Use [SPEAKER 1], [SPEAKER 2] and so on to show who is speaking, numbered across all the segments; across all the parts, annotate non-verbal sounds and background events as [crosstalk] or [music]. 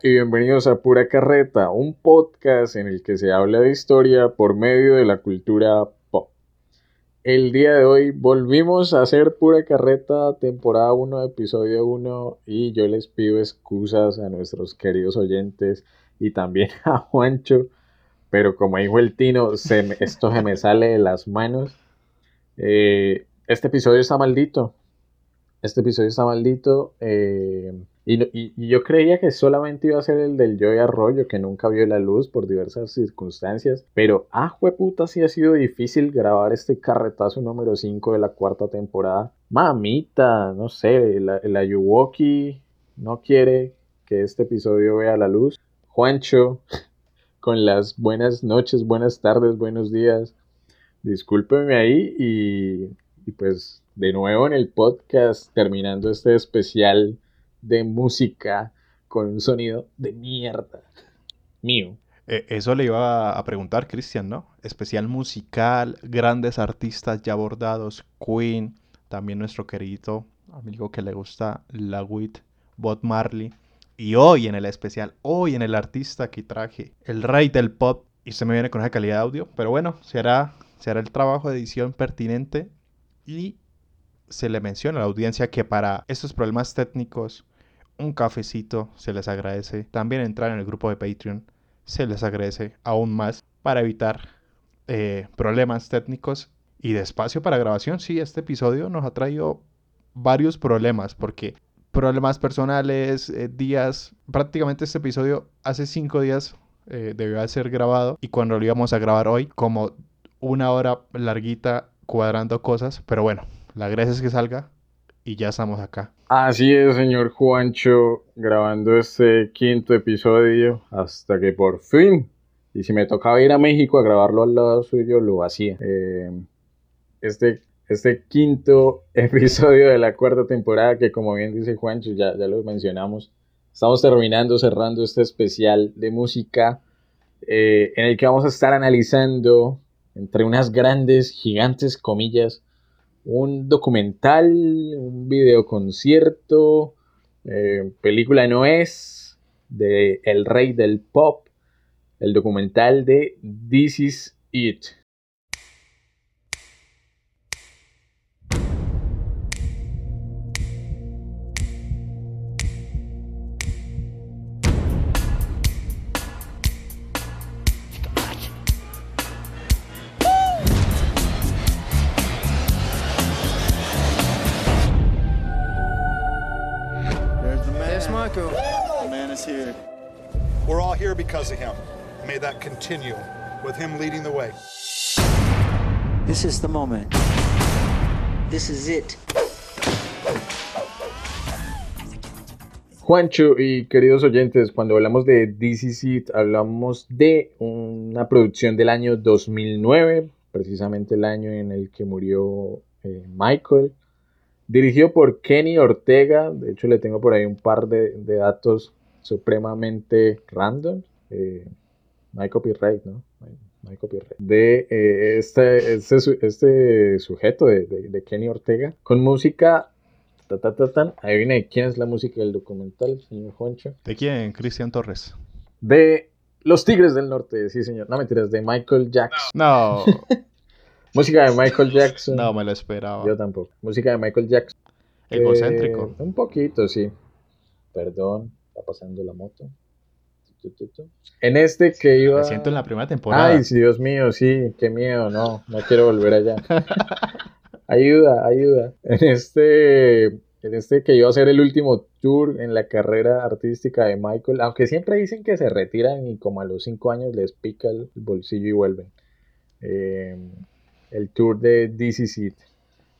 [SPEAKER 1] Y bienvenidos a Pura Carreta, un podcast en el que se habla de historia por medio de la cultura pop. El día de hoy volvimos a hacer Pura Carreta, temporada 1, episodio 1, y yo les pido excusas a nuestros queridos oyentes y también [laughs] a Juancho, pero como dijo el Tino, esto se me sale de las manos. Eh, este episodio está maldito. Este episodio está maldito. Eh, y, yo creía que solamente iba a ser el del Joy Arroyo, que nunca vio la luz por diversas circunstancias. Pero, ah, puta, sí ha sido difícil grabar este carretazo número 5 de la cuarta temporada. Mamita, no sé, la, la Yuwoki no quiere que este episodio vea la luz. Juancho, [laughs] con las buenas noches, buenas tardes, buenos días. Discúlpeme ahí y, y pues de nuevo en el podcast terminando este especial de música con un sonido de mierda. Mío.
[SPEAKER 2] Eh, eso le iba a preguntar, Cristian, ¿no? Especial musical, grandes artistas ya abordados, Queen, también nuestro querido amigo que le gusta la WIT, Bob Marley. Y hoy en el especial, hoy en el artista que traje, el rey del pop, y se me viene con esa calidad de audio, pero bueno, será, será el trabajo de edición pertinente y se le menciona a la audiencia que para estos problemas técnicos un cafecito se les agradece. También entrar en el grupo de Patreon se les agradece aún más para evitar eh, problemas técnicos y de espacio para grabación. Sí, este episodio nos ha traído varios problemas porque problemas personales, eh, días, prácticamente este episodio hace cinco días eh, debió ser grabado y cuando lo íbamos a grabar hoy como una hora larguita cuadrando cosas, pero bueno, la gracia que salga y ya estamos acá.
[SPEAKER 1] Así es, señor Juancho, grabando este quinto episodio hasta que por fin, y si me tocaba ir a México a grabarlo al lado suyo, lo hacía. Eh, este, este quinto [laughs] episodio de la cuarta temporada, que como bien dice Juancho, ya, ya lo mencionamos, estamos terminando, cerrando este especial de música eh, en el que vamos a estar analizando entre unas grandes, gigantes comillas, un documental, un videoconcierto, eh, película no es, de El Rey del Pop, el documental de This Is It.
[SPEAKER 3] Continue with him leading the way.
[SPEAKER 4] This is the moment. This is it.
[SPEAKER 1] Juancho y queridos oyentes, cuando hablamos de This Is It, hablamos de una producción del año 2009, precisamente el año en el que murió eh, Michael, dirigido por Kenny Ortega, de hecho le tengo por ahí un par de, de datos supremamente random. Eh, no hay copyright, ¿no? No hay, copyright. De eh, este, este, este, sujeto de, Kenny Ortega con música. Ta, ta, ta, Ahí viene quién es la música del documental, señor Juancho.
[SPEAKER 2] ¿De quién? Cristian Torres.
[SPEAKER 1] De Los Tigres del Norte, sí, señor. No mentiras, de Michael Jackson.
[SPEAKER 2] No. [laughs]
[SPEAKER 1] música de Michael Jackson.
[SPEAKER 2] No, me lo esperaba.
[SPEAKER 1] Yo tampoco. Música de Michael Jackson.
[SPEAKER 2] Egocéntrico.
[SPEAKER 1] Eh, un poquito, sí. Perdón, está pasando la moto. En este que iba.
[SPEAKER 2] Me siento en la primera temporada.
[SPEAKER 1] Ay, Dios mío, sí, qué miedo, no, no quiero volver allá. [laughs] ayuda, ayuda. En este, en este que iba a ser el último tour en la carrera artística de Michael, aunque siempre dicen que se retiran y como a los cinco años les pica el bolsillo y vuelven. Em, el tour de DC Seat.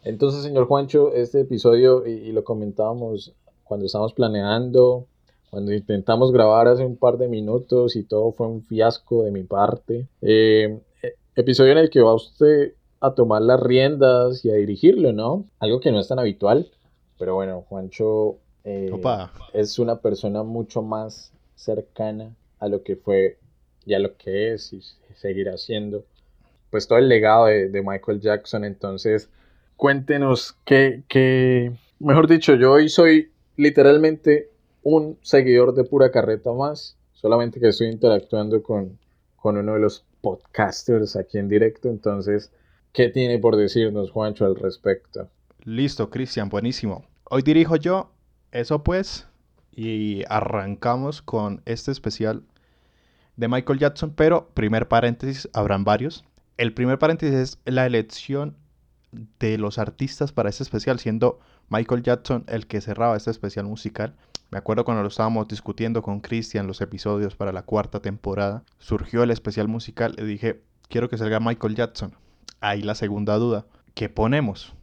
[SPEAKER 1] Entonces, señor Juancho, este episodio, y lo comentábamos cuando estábamos planeando cuando intentamos grabar hace un par de minutos y todo fue un fiasco de mi parte. Eh, episodio en el que va usted a tomar las riendas y a dirigirlo, ¿no? Algo que no es tan habitual. Pero bueno, Juancho eh, es una persona mucho más cercana a lo que fue y a lo que es y seguirá siendo. Pues todo el legado de, de Michael Jackson. Entonces, cuéntenos qué, qué, mejor dicho, yo hoy soy literalmente un seguidor de pura carreta más, solamente que estoy interactuando con, con uno de los podcasters aquí en directo, entonces, ¿qué tiene por decirnos Juancho al respecto?
[SPEAKER 2] Listo, Cristian, buenísimo. Hoy dirijo yo, eso pues, y arrancamos con este especial de Michael Jackson, pero primer paréntesis, habrán varios. El primer paréntesis es la elección de los artistas para este especial, siendo Michael Jackson el que cerraba este especial musical. Me acuerdo cuando lo estábamos discutiendo con Christian los episodios para la cuarta temporada, surgió el especial musical y dije, quiero que salga Michael Jackson. Ahí la segunda duda, ¿qué ponemos?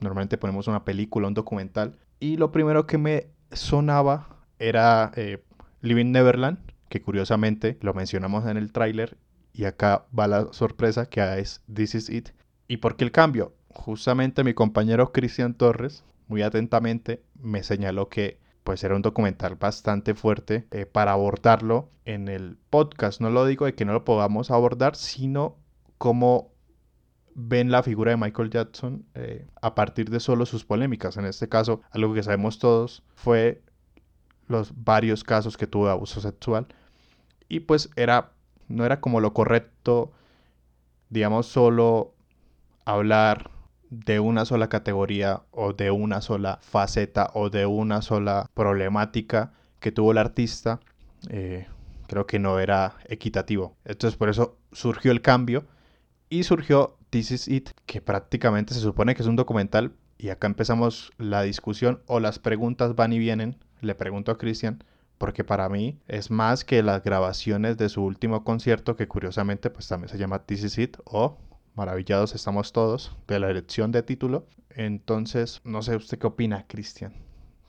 [SPEAKER 2] Normalmente ponemos una película, un documental. Y lo primero que me sonaba era eh, Living Neverland, que curiosamente lo mencionamos en el tráiler y acá va la sorpresa que es This Is It. ¿Y por qué el cambio? Justamente mi compañero Cristian Torres, muy atentamente, me señaló que pues era un documental bastante fuerte eh, para abordarlo en el podcast. No lo digo de que no lo podamos abordar, sino cómo ven la figura de Michael Jackson eh, a partir de solo sus polémicas. En este caso, algo que sabemos todos fue los varios casos que tuvo de abuso sexual. Y pues era, no era como lo correcto, digamos, solo hablar de una sola categoría o de una sola faceta o de una sola problemática que tuvo el artista, eh, creo que no era equitativo. Entonces por eso surgió el cambio y surgió This Is It, que prácticamente se supone que es un documental y acá empezamos la discusión o las preguntas van y vienen. Le pregunto a Cristian, porque para mí es más que las grabaciones de su último concierto, que curiosamente pues también se llama This Is It o maravillados estamos todos de la elección de título. Entonces, no sé usted qué opina, Cristian.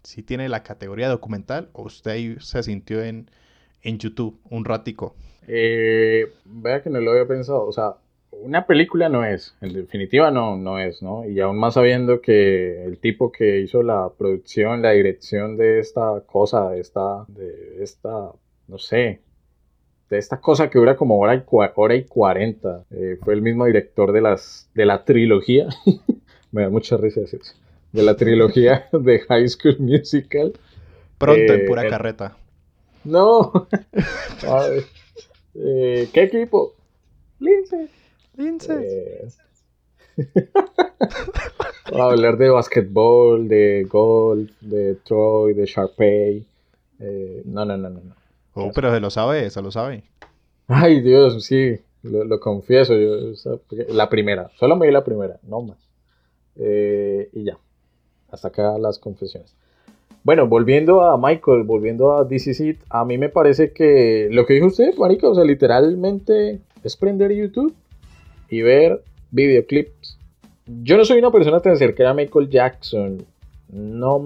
[SPEAKER 2] Si tiene la categoría documental o usted se sintió en, en YouTube un ratico.
[SPEAKER 1] Eh, vea que no lo había pensado. O sea, una película no es. En definitiva no, no es, ¿no? Y aún más sabiendo que el tipo que hizo la producción, la dirección de esta cosa, de esta, de esta, no sé, de esta cosa que dura como hora y, hora y 40. Eh, fue el mismo director de, las, de la trilogía. [laughs] Me da mucha risa decir eso. De la trilogía [laughs] de High School Musical.
[SPEAKER 2] Pronto, en eh, pura carreta.
[SPEAKER 1] No. [laughs] Eh, ¿Qué equipo? Lince. Lince. a hablar de basquetbol, de golf, de Troy, de Sharpay. no, no, no, no. no.
[SPEAKER 2] Oh, pero se lo sabe, se lo sabe.
[SPEAKER 1] Ay, Dios, sí, lo, confieso. la primera, solo me di la primera, no más. Eh, y ya, hasta acá las confesiones. Bueno, volviendo a Michael, volviendo a DC a mí me parece que lo que dijo usted, marica, o sea, literalmente es prender YouTube y ver videoclips. Yo no soy una persona tan cercana a Michael Jackson. No,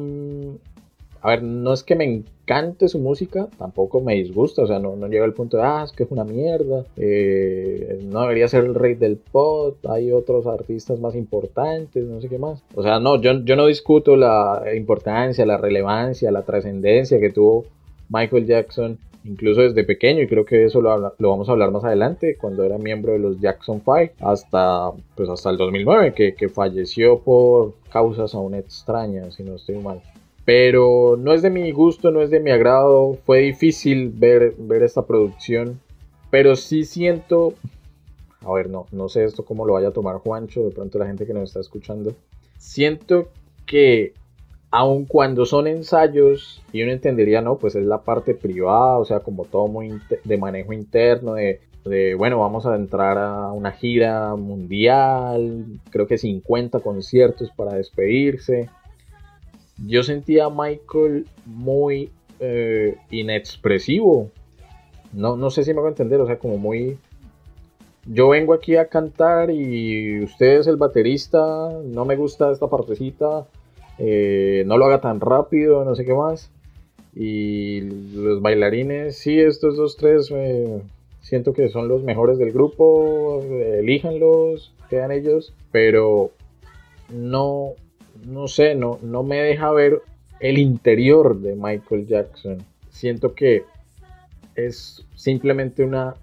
[SPEAKER 1] a ver, no es que me encante su música, tampoco me disgusta, o sea, no, no llega al punto de, ah, es que es una mierda, eh, no debería ser el rey del pop, hay otros artistas más importantes, no sé qué más. O sea, no, yo, yo no discuto la importancia, la relevancia, la trascendencia que tuvo Michael Jackson, incluso desde pequeño, y creo que eso lo, lo, vamos a hablar más adelante, cuando era miembro de los Jackson 5, hasta, pues hasta el 2009, que, que falleció por causas aún extrañas, si no estoy mal pero no es de mi gusto, no es de mi agrado. Fue difícil ver, ver esta producción, pero sí siento, a ver, no, no sé esto cómo lo vaya a tomar Juancho, de pronto la gente que nos está escuchando. Siento que aun cuando son ensayos, y uno entendería, no, pues es la parte privada, o sea, como todo muy de manejo interno, de, de, bueno, vamos a entrar a una gira mundial, creo que 50 conciertos para despedirse yo sentía a Michael muy eh, inexpresivo. No, no sé si me hago entender, o sea, como muy... Yo vengo aquí a cantar y usted es el baterista, no me gusta esta partecita, eh, no lo haga tan rápido, no sé qué más. Y los bailarines, sí, estos dos, tres, eh, siento que son los mejores del grupo, elíjanlos, quedan ellos, pero no, no sé, no, no me deja ver el interior de Michael Jackson. Siento que es simplemente una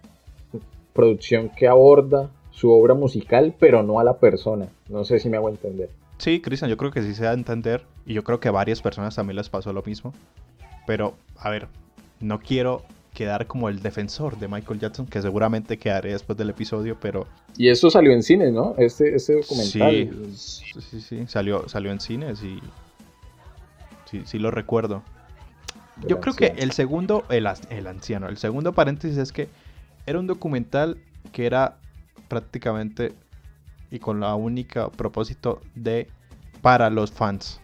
[SPEAKER 1] producción que aborda su obra musical, pero no a la persona. No sé si me hago entender.
[SPEAKER 2] Sí, Cristian, yo creo que sí se da a entender. Y yo creo que a varias personas también les pasó lo mismo. Pero, a ver, no quiero quedar como el defensor de Michael Jackson, que seguramente quedaré después del episodio, pero...
[SPEAKER 1] Y eso salió en cines, ¿no? Este, este documental.
[SPEAKER 2] Sí, sí, sí, salió, salió en cines y... Sí, sí lo recuerdo. Yo creo que el segundo, el, el anciano, el segundo paréntesis es que era un documental que era prácticamente y con la única propósito de para los fans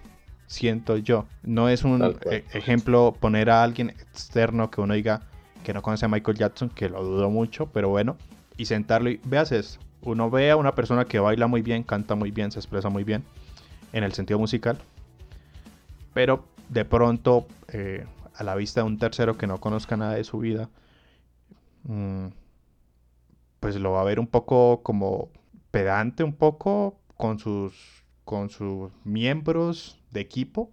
[SPEAKER 2] siento yo. No es un e, ejemplo poner a alguien externo que uno diga que no conoce a Michael Jackson, que lo dudo mucho, pero bueno, y sentarlo y veas. Uno ve a una persona que baila muy bien, canta muy bien, se expresa muy bien en el sentido musical, pero de pronto eh, a la vista de un tercero que no conozca nada de su vida, mm, pues lo va a ver un poco como pedante, un poco con sus, con sus miembros de equipo.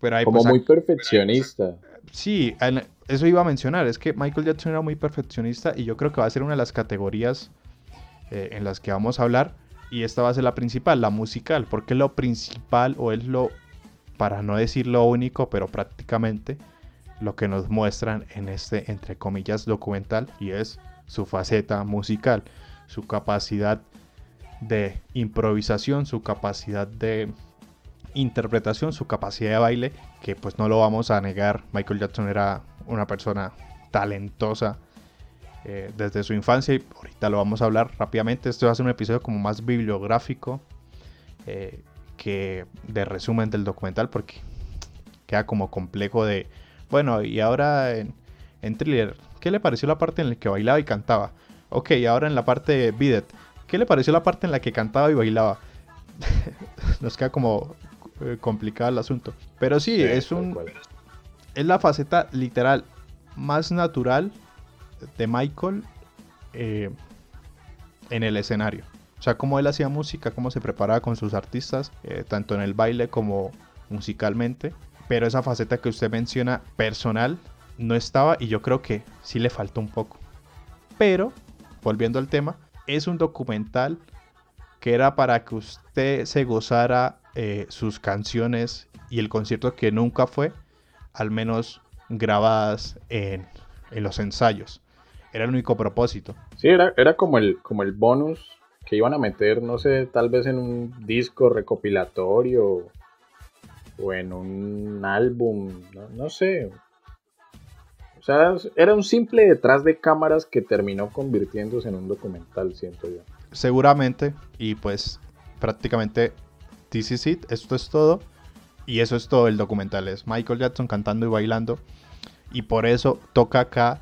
[SPEAKER 2] Pero hay,
[SPEAKER 1] como pues, muy perfeccionista.
[SPEAKER 2] Sí, eso iba a mencionar, es que Michael Jackson era muy perfeccionista y yo creo que va a ser una de las categorías eh, en las que vamos a hablar y esta va a ser la principal, la musical, porque lo principal o es lo, para no decir lo único, pero prácticamente lo que nos muestran en este, entre comillas, documental y es su faceta musical, su capacidad de improvisación, su capacidad de interpretación, su capacidad de baile, que pues no lo vamos a negar, Michael Jackson era una persona talentosa eh, desde su infancia y ahorita lo vamos a hablar rápidamente, esto va a ser un episodio como más bibliográfico eh, que de resumen del documental porque queda como complejo de bueno, y ahora en, en Thriller, ¿qué le pareció la parte en la que bailaba y cantaba? Ok, ahora en la parte de Bidet, ¿qué le pareció la parte en la que cantaba y bailaba? [laughs] Nos queda como eh, complicado el asunto. Pero sí, es un. Es la faceta literal más natural de Michael eh, en el escenario. O sea, cómo él hacía música, cómo se preparaba con sus artistas, eh, tanto en el baile como musicalmente. Pero esa faceta que usted menciona personal no estaba y yo creo que sí le faltó un poco. Pero, volviendo al tema, es un documental que era para que usted se gozara eh, sus canciones y el concierto que nunca fue, al menos grabadas en, los ensayos. Era el único propósito.
[SPEAKER 1] Sí, era, era como, el, como el bonus que iban a meter, no sé, tal vez en un disco recopilatorio o en un álbum, no, sé. O sea, era un simple detrás de cámaras que terminó convirtiéndose en un documental, siento yo.
[SPEAKER 2] Seguramente, y pues prácticamente this is it, esto es todo. Y eso es todo el documental, es Michael Jackson cantando y bailando. Y por eso toca acá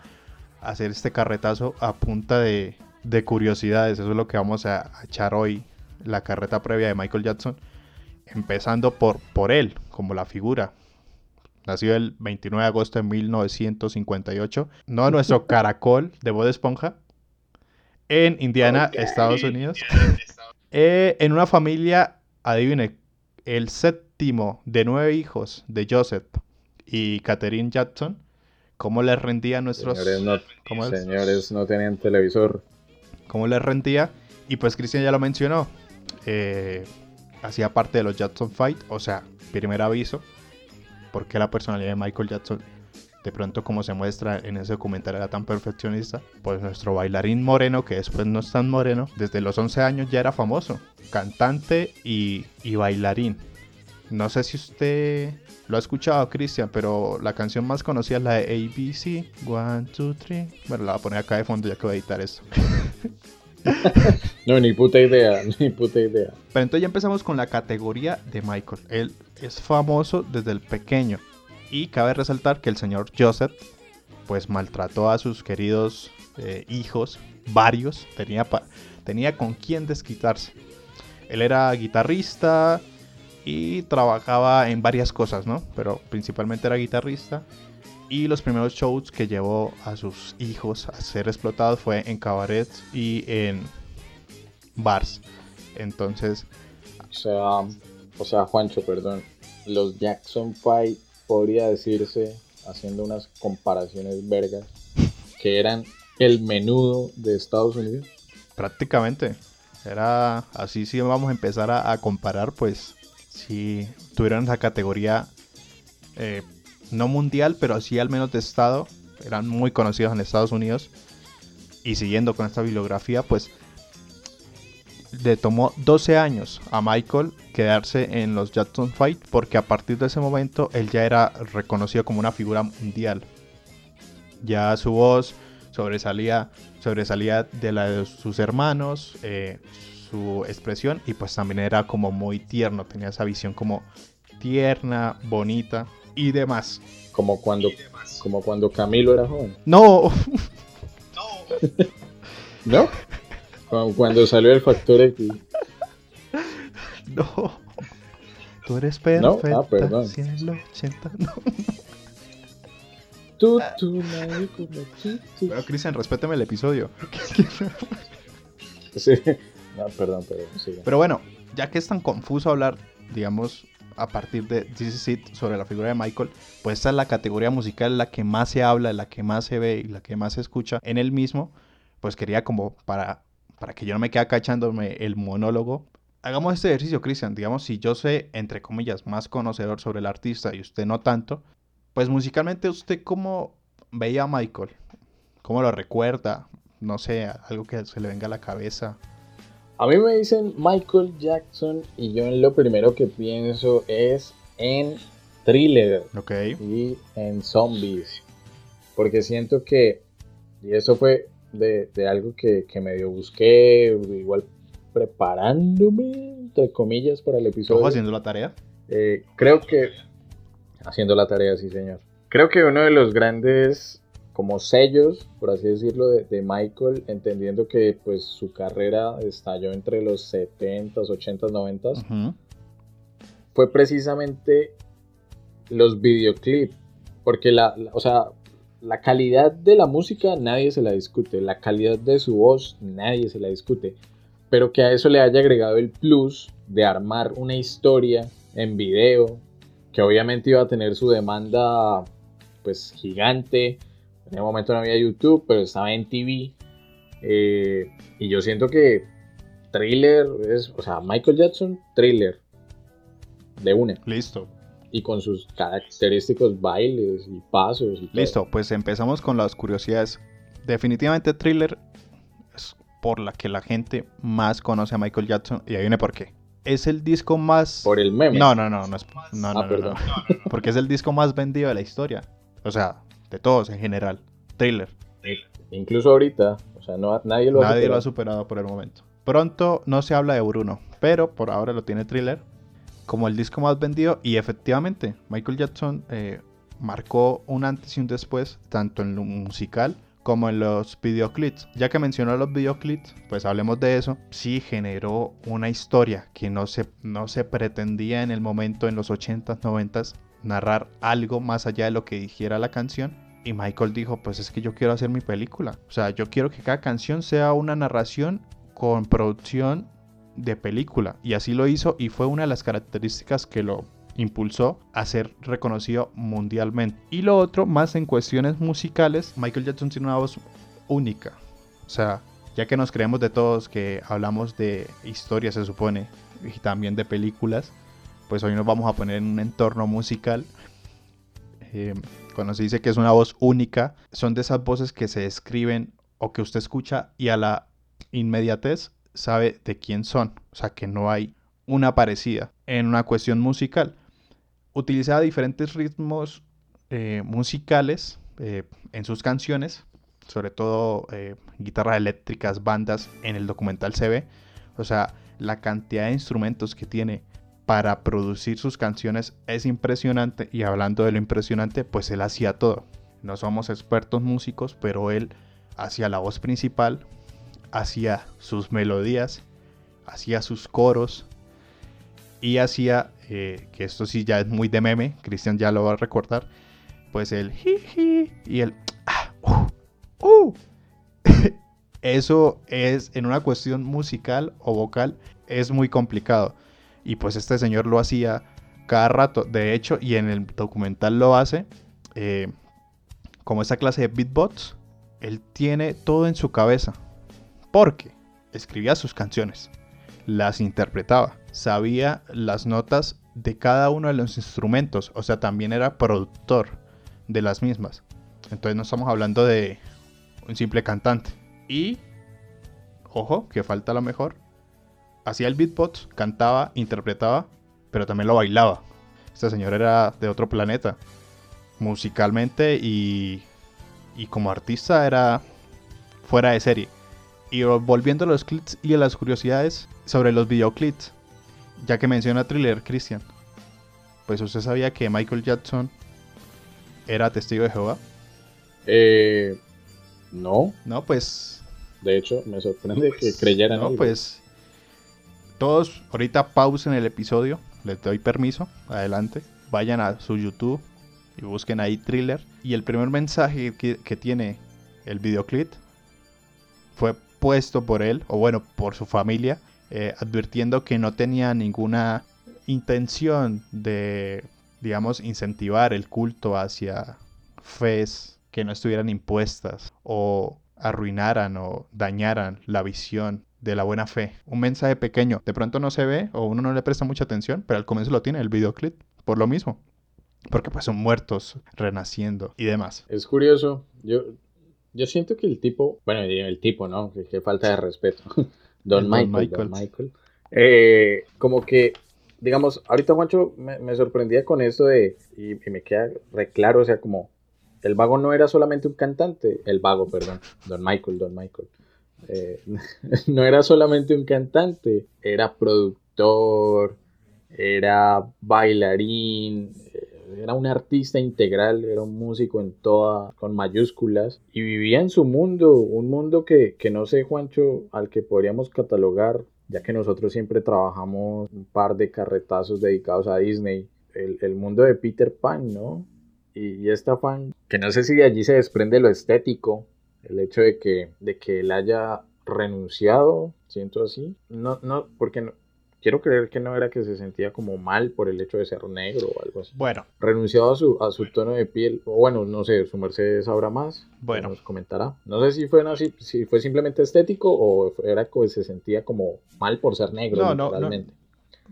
[SPEAKER 2] hacer este carretazo a punta de, de curiosidades. Eso es lo que vamos a echar hoy, la carreta previa de Michael Jackson empezando por, por él, como la figura. Nació el 29 de agosto de 1958, no nuestro [laughs] caracol de voz de esponja, en Indiana, Estados Unidos. Eh, en una familia, adivine, el séptimo de nueve hijos de Joseph y Catherine Jackson. ¿Cómo les rendía a nuestros...
[SPEAKER 1] Señores no, señores no tenían televisor.
[SPEAKER 2] ¿Cómo les rendía? Y pues Cristian ya lo mencionó. Eh, hacía parte de los Jackson Fight, o sea, primer aviso, porque la personalidad de Michael Jackson, de pronto como se muestra en ese documental era tan perfeccionista, pues nuestro bailarín moreno, que después no es tan moreno, desde los 11 años ya era famoso, cantante y, y bailarín. No sé si usted lo ha escuchado, Cristian, pero la canción más conocida es la de ABC, One, Two, Three. Bueno, la voy a poner acá de fondo ya que voy a editar esto. [laughs]
[SPEAKER 1] no, ni puta idea, [laughs] ni puta idea.
[SPEAKER 2] Pero entonces ya empezamos con la categoría de Michael. Él es famoso desde el pequeño. Y cabe resaltar que el señor Joseph, pues maltrató a sus queridos eh, hijos, varios, tenía, tenía con quién desquitarse. Él era guitarrista y trabajaba en varias cosas, ¿no? Pero principalmente era guitarrista y los primeros shows que llevó a sus hijos a ser explotados fue en cabarets y en bars. Entonces.
[SPEAKER 1] O sea, o sea, Juancho, perdón. Los Jackson Five podría decirse, haciendo unas comparaciones vergas, que eran el menudo de Estados Unidos.
[SPEAKER 2] Prácticamente. Era así si vamos a empezar a, comparar, pues si tuvieran esa categoría eh, no mundial, pero así al menos de estado, eran muy conocidos en Estados Unidos. Y siguiendo con esta bibliografía, pues le tomó 12 años a Michael quedarse en los Jackson Fight porque a partir de ese momento él ya era reconocido como una figura mundial. Ya su voz sobresalía, sobresalía de la de sus hermanos, eh, su expresión y pues también era como muy tierno, tenía esa visión como tierna, bonita y demás.
[SPEAKER 1] Como cuando, como cuando Camilo era joven.
[SPEAKER 2] No, [laughs]
[SPEAKER 1] ¿No? [laughs] Como cuando salió el Factor X. [laughs]
[SPEAKER 2] no. Tú eres
[SPEAKER 1] No, ah,
[SPEAKER 2] perfecta.
[SPEAKER 1] perdón.
[SPEAKER 2] 180, no.
[SPEAKER 1] Tú, tú, nadie como tú, tú.
[SPEAKER 2] Pero Cristian, respétame el episodio. [laughs]
[SPEAKER 1] Sí. No, perdón, perdón. siga.
[SPEAKER 2] Pero bueno, ya que es tan confuso hablar, digamos, a partir de This Is It sobre la figura de Michael, pues esta es la categoría musical en la que más se habla, en la que más se ve y la que más se escucha en el mismo. Pues quería como para, para que yo no me quede cachándome el monólogo. Hagamos este ejercicio, Cristian. Digamos, si yo sé, entre comillas, más conocedor sobre el artista y usted no tanto, pues musicalmente usted cómo veía a Michael, cómo lo recuerda, no sé, algo que se le venga a la cabeza.
[SPEAKER 1] A mí me dicen Michael Jackson y yo lo primero que pienso es en thriller
[SPEAKER 2] Ok.
[SPEAKER 1] y en zombies. Porque siento que, y eso fue de, de algo que, que medio busqué, igual preparándome, entre comillas, para el episodio.
[SPEAKER 2] Ojo haciendo la tarea.
[SPEAKER 1] Eh, creo que, haciendo la tarea, sí señor. Creo que uno de los grandes como sellos, por así decirlo, de, de Michael, entendiendo que pues su carrera estalló entre los 70s, 80s, 90s,
[SPEAKER 2] Ujú.
[SPEAKER 1] fue precisamente los videoclips. Porque la, la- o sea, la calidad de la música nadie se la discute. La calidad de su voz nadie se la discute. Pero que a eso le haya agregado el plus de armar una historia en video. Que obviamente iba a tener su demanda pues gigante. En el momento no había YouTube, pero estaba en TV. Eh, y yo siento que Thriller es, o sea, Michael Jackson, Thriller. De una
[SPEAKER 2] Listo.
[SPEAKER 1] Y con sus característicos bailes y pasos. Y todo.
[SPEAKER 2] Listo, pues empezamos con las curiosidades. Definitivamente Thriller es por la que la gente más conoce a Michael Jackson y ahí viene por qué. Es el disco más...
[SPEAKER 1] Por el meme.
[SPEAKER 2] No, no, no, no es... No,
[SPEAKER 1] Ah,
[SPEAKER 2] no, no,
[SPEAKER 1] perdón.
[SPEAKER 2] no. Porque es el disco más vendido de la historia. O sea, de todos en general. Thriller.
[SPEAKER 1] Incluso ahorita, o sea, no, nadie lo ha
[SPEAKER 2] Nadie lo ha
[SPEAKER 1] superado.
[SPEAKER 2] superado por el momento. Pronto no se habla de Bruno, pero por ahora lo tiene Thriller como el disco más vendido y efectivamente Michael Jackson eh, marcó un antes y un después tanto en lo musical como en los videoclips. Ya que mencionó los videoclips, pues hablemos de eso. Sí generó una historia que no se, no se pretendía en el momento en los 80s, 90s narrar algo más allá de lo que dijera la canción. Y Michael dijo, pues es que yo quiero hacer mi película. O sea, yo quiero que cada canción sea una narración con producción de película. Y así lo hizo y fue una de las características que lo impulsó a ser reconocido mundialmente. Y lo otro, más en cuestiones musicales, Michael Jackson tiene una voz única. O sea, ya que nos creemos de todos que hablamos de historia, se supone, y también de películas, pues hoy nos vamos a poner en un entorno musical. Eh, cuando se dice que es una voz única, son de esas voces que se escriben o que usted escucha y a la inmediatez sabe de quién son. O sea, que no hay una parecida en una cuestión musical. Utilizaba diferentes ritmos eh, musicales eh, en sus canciones, sobre todo eh, guitarras eléctricas, bandas, en el documental se ve. O sea, la cantidad de instrumentos que tiene para producir sus canciones es impresionante y hablando de lo impresionante, pues él hacía todo. No somos expertos músicos, pero él hacía la voz principal, hacía sus melodías, hacía sus coros y hacía, eh, que esto sí ya es muy de meme, Cristian ya lo va a recordar, pues el jiji y el ah, uh, uh. [laughs] Eso es en una cuestión musical o vocal es muy complicado. Y pues este señor lo hacía cada rato. De hecho, y en el documental lo hace, eh, como esa clase de beatbox, él tiene todo en su cabeza. Porque escribía sus canciones, las interpretaba, sabía las notas de cada uno de los instrumentos, o sea, también era productor de las mismas. Entonces no estamos hablando de un simple cantante. Y, ojo, que falta lo mejor, hacía el beatbox, cantaba, interpretaba, pero también lo bailaba. Este señor era de otro planeta, musicalmente y, y como artista era fuera de serie. Y volviendo a los clips y a las curiosidades sobre los videoclips, ya que menciona Thriller, Christian, pues usted sabía que Michael Jackson era testigo de Jehová.
[SPEAKER 1] Eh, no.
[SPEAKER 2] No, pues.
[SPEAKER 1] De hecho, me sorprende que creyeran.
[SPEAKER 2] No, pues. Todos, ahorita pausen el episodio. Les doy permiso. Adelante. Vayan a su YouTube y busquen ahí thriller. Y el primer mensaje que, tiene el videoclip fue puesto por él, o bueno, por su familia, eh, advirtiendo que no tenía ninguna intención de, digamos, incentivar el culto hacia fes que no estuvieran impuestas o arruinaran o dañaran la visión de la buena fe. Un mensaje pequeño, de pronto no se ve o uno no le presta mucha atención, pero al comienzo lo tiene el videoclip, por lo mismo. Porque pues son muertos, renaciendo y demás.
[SPEAKER 1] Es curioso, yo, yo siento que el tipo, bueno, el tipo, ¿no? Que, falta de respeto. [laughs] Don Michael, Don Michael. Eh, como que digamos, ahorita Juancho me, sorprendía con esto de, y, me queda re claro, o sea, como el vago no era solamente un cantante, el vago, perdón, Don Michael, Don Michael. Eh, [laughs] no era solamente un cantante, era productor, era bailarín, eh, era un artista integral, era un músico en toda, con mayúsculas, y vivía en su mundo, un mundo que, que no sé, Juancho, al que podríamos catalogar ya que nosotros siempre trabajamos un par de carretazos dedicados a Disney, el, mundo de Peter Pan, ¿no? Y, esta fan, que no sé si de allí se desprende lo estético, el hecho de que, de que él haya renunciado, siento así, no, no, porque no, quiero creer que no era que se sentía como mal por el hecho de ser negro o algo así.
[SPEAKER 2] Bueno.
[SPEAKER 1] Renunciado a su, a su tono de piel, o bueno, no sé, su merced sabrá más.
[SPEAKER 2] Bueno.
[SPEAKER 1] Nos comentará. No sé si fue, no, si, si fue simplemente estético o era que se sentía como mal por ser negro.
[SPEAKER 2] No, no, no.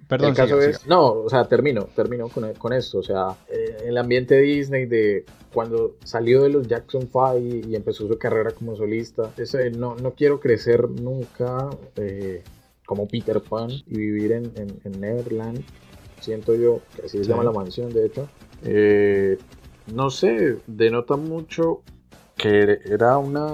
[SPEAKER 1] Perdón, el caso es, no, o sea, termino, termino con, con esto, o sea, eh, el ambiente Disney de cuando salió de los Jackson 5 y, empezó su carrera como solista, ese, no, no quiero crecer nunca, eh, como Peter Pan y vivir en, en, Neverland. Siento yo que así se llama la mansión, de hecho. Eh, no sé, denota mucho que era una,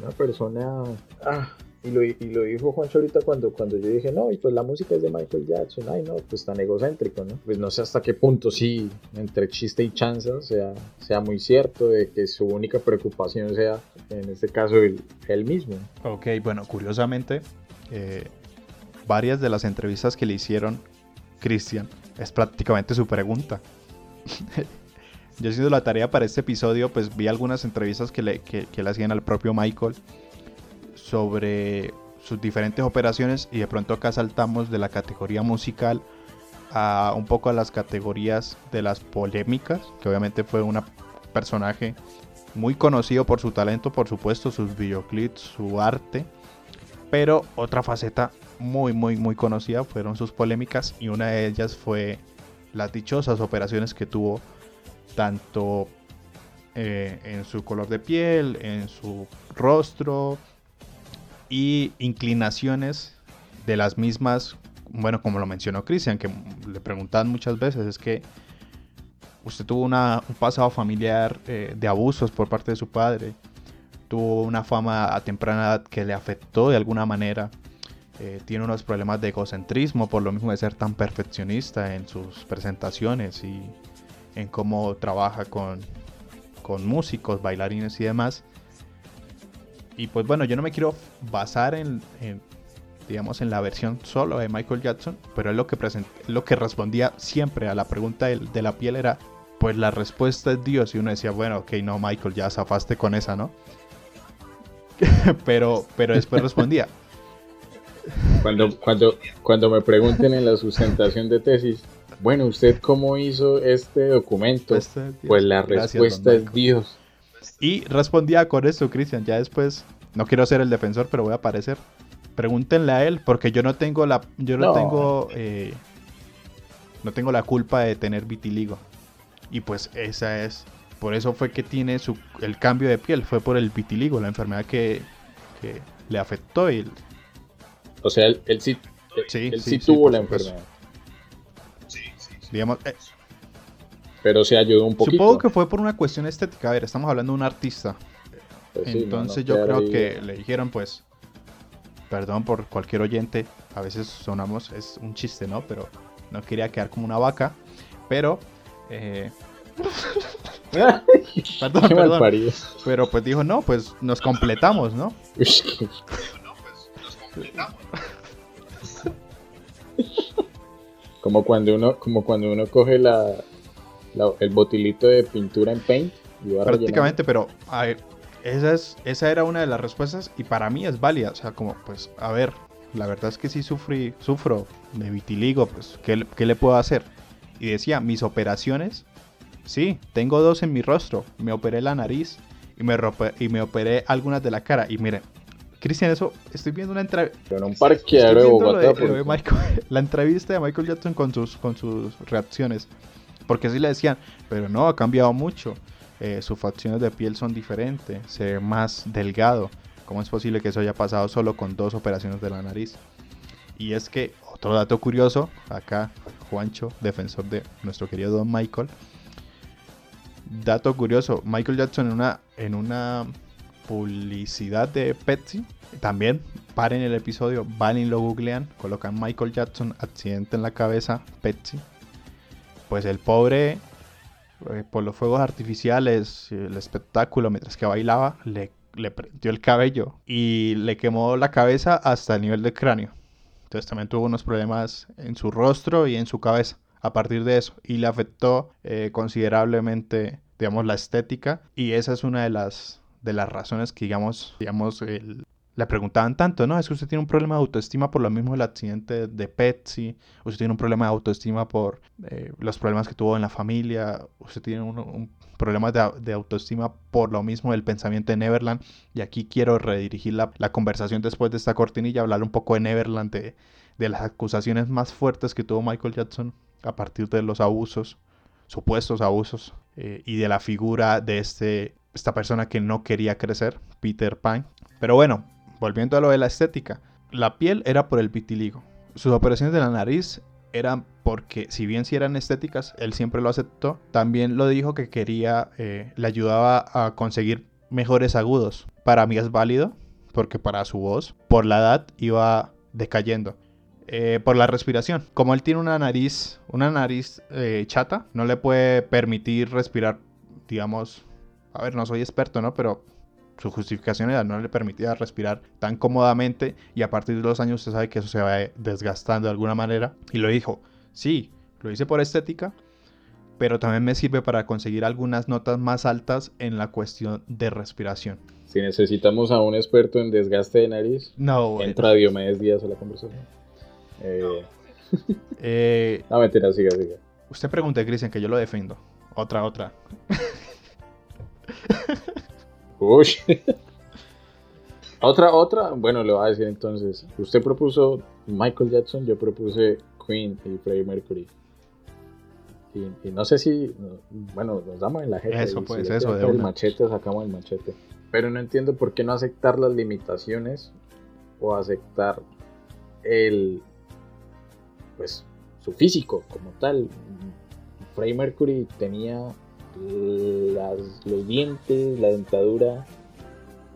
[SPEAKER 1] una persona. Ah, y lo, y lo dijo Juancho ahorita cuando, cuando yo dije, no, y pues la música es de Michael Jackson. Ay, no, pues tan egocéntrico, ¿no? Pues no sé hasta qué punto, sí, entre chiste y chanza, sea, sea muy cierto de que su única preocupación sea, en este caso, él, él mismo.
[SPEAKER 2] Ok, bueno, curiosamente, eh, varias de las entrevistas que le hicieron Christian es prácticamente su pregunta. [laughs] Yo haciendo la tarea para este episodio, pues vi algunas entrevistas que le, que, le hacían al propio Michael sobre sus diferentes operaciones y de pronto acá saltamos de la categoría musical a un poco a las categorías de las polémicas, que obviamente fue un personaje muy conocido por su talento, por supuesto, sus videoclips, su arte, pero otra faceta muy, muy, muy conocida fueron sus polémicas y una de ellas fue las dichosas operaciones que tuvo tanto eh, en su color de piel, en su rostro y inclinaciones de las mismas, bueno, como lo mencionó Cristian, que le preguntan muchas veces, es que usted tuvo un pasado familiar eh, de abusos por parte de su padre, tuvo una fama a temprana edad que le afectó de alguna manera eh, tiene unos problemas de egocentrismo por lo mismo de ser tan perfeccionista en sus presentaciones y en cómo trabaja con, con músicos, bailarines y demás. Y pues bueno, yo no me quiero basar en, digamos, en la versión solo de Michael Jackson, pero es lo que, lo que respondía siempre a la pregunta de, de, la piel era, pues la respuesta es Dios. Y uno decía, bueno, ok, no, Michael, ya zafaste con esa, ¿no? [laughs] pero, pero después respondía,
[SPEAKER 1] cuando, cuando, cuando me pregunten en la sustentación de tesis, bueno, ¿usted cómo hizo este documento? Este, pues la respuesta es Dios.
[SPEAKER 2] Y respondía con eso, Cristian. Ya después, no quiero ser el defensor, pero voy a aparecer. Pregúntenle a él, porque yo no tengo la. Yo no, tengo. Eh, no tengo la culpa de tener vitiligo. Y pues esa es, por eso fue que tiene su, el cambio de piel, fue por el vitiligo, la enfermedad que, que le afectó y
[SPEAKER 1] O sea, él, él sí,
[SPEAKER 2] Sí,
[SPEAKER 1] él
[SPEAKER 2] sí,
[SPEAKER 1] sí,
[SPEAKER 2] sí,
[SPEAKER 1] tuvo la
[SPEAKER 2] supuesto.
[SPEAKER 1] enfermedad.
[SPEAKER 2] digamos, eh,
[SPEAKER 1] Pero se ayudó un poquito.
[SPEAKER 2] supongo que fue por una cuestión estética. A ver, estamos hablando de un artista.
[SPEAKER 1] Pues sí, no,
[SPEAKER 2] Entonces
[SPEAKER 1] no
[SPEAKER 2] yo creo
[SPEAKER 1] ahí-
[SPEAKER 2] que le dijeron pues, perdón por cualquier oyente, a veces sonamos, es un chiste, ¿no? Pero no quería quedar como una vaca, pero... eh, [laughs] perdón,
[SPEAKER 1] Qué
[SPEAKER 2] perdón. Pero pues dijo, no, pues nos completamos, ¿no? [laughs] [laughs]
[SPEAKER 1] Como cuando uno, como cuando uno coge la, el botilito de pintura en paint
[SPEAKER 2] Prácticamente, pero a ver, esa, es, esa era una de las respuestas y para mí es válida. O sea, como, pues, a ver, la verdad es que sí sufrí, sufro de vitiligo, pues, ¿qué, qué le puedo hacer? Y decía, mis operaciones, sí, tengo dos en mi rostro. Me operé la nariz y me, y me operé algunas de la cara. Y miren, Cristian, eso, estoy viendo una entrevista.
[SPEAKER 1] En un parqueadero de
[SPEAKER 2] lo
[SPEAKER 1] Bogotá.
[SPEAKER 2] de- lo de Michael- [laughs] la entrevista de Michael Jackson con sus, con sus reacciones. Porque sí le decían, pero no, ha cambiado mucho. eh, sus facciones de piel son diferentes, se ve más delgado. ¿Cómo es posible que eso haya pasado solo con dos operaciones de la nariz? Y es que, otro dato curioso, acá Juancho, defensor de nuestro querido Don Michael. Dato curioso, Michael Jackson en una, en una publicidad de Pepsi, también paren el episodio, van y lo googlean, colocan Michael Jackson, accidente en la cabeza, Pepsi. Pues el pobre, eh, por los fuegos artificiales, el espectáculo, mientras que bailaba, le, le prendió el cabello y le quemó la cabeza hasta el nivel del cráneo. Entonces también tuvo unos problemas en su rostro y en su cabeza a partir de eso. Y le afectó eh, considerablemente, digamos, la estética. Y esa es una de las, de las razones que, digamos, digamos el- le preguntaban tanto, ¿no? Es que usted tiene un problema de autoestima por lo mismo del accidente de Pepsi, usted tiene un problema de autoestima por eh, los problemas que tuvo en la familia, usted tiene un, problema de, de autoestima por lo mismo del pensamiento de Neverland. Y aquí quiero redirigir la, la conversación después de esta cortinilla, hablar un poco de Neverland, de, de las acusaciones más fuertes que tuvo Michael Jackson a partir de los abusos, supuestos abusos, eh, y de la figura de este, esta persona que no quería crecer, Peter Pan. Pero bueno, volviendo a lo de la estética, la piel era por el vitiligo. Sus operaciones de la nariz eran porque, si bien si eran estéticas, él siempre lo aceptó. También lo dijo que quería, eh, le ayudaba a conseguir mejores agudos. Para mí es válido, porque para su voz, por la edad, iba decayendo. Eh, por la respiración. Como él tiene una nariz, una nariz eh, chata, no le puede permitir respirar, digamos, a ver, no soy experto, ¿no? Pero su justificación era no le permitía respirar tan cómodamente y a partir de los años usted sabe que eso se va desgastando de alguna manera. Y lo dijo, sí, lo hice por estética, pero también me sirve para conseguir algunas notas más altas en la cuestión de respiración.
[SPEAKER 1] Si necesitamos a un experto en desgaste de nariz,
[SPEAKER 2] No, bueno.
[SPEAKER 1] entra Diomedes Díaz a la conversación. Eh,
[SPEAKER 2] Eh, [laughs]
[SPEAKER 1] no, mentira, siga, siga.
[SPEAKER 2] usted pregunte, Cristian, que yo lo defiendo. Otra, otra.
[SPEAKER 1] Uy. otra, otra, bueno, le voy a decir entonces. Usted propuso Michael Jackson, yo propuse Queen y Freddie Mercury. Y, y no sé si, no, bueno, nos damos en la jeta.
[SPEAKER 2] Eso, pues, eso, de
[SPEAKER 1] el machete, sacamos el machete. Pero no entiendo por qué no aceptar las limitaciones o aceptar el, pues, su físico como tal. Freddie Mercury tenía las- los dientes, la dentadura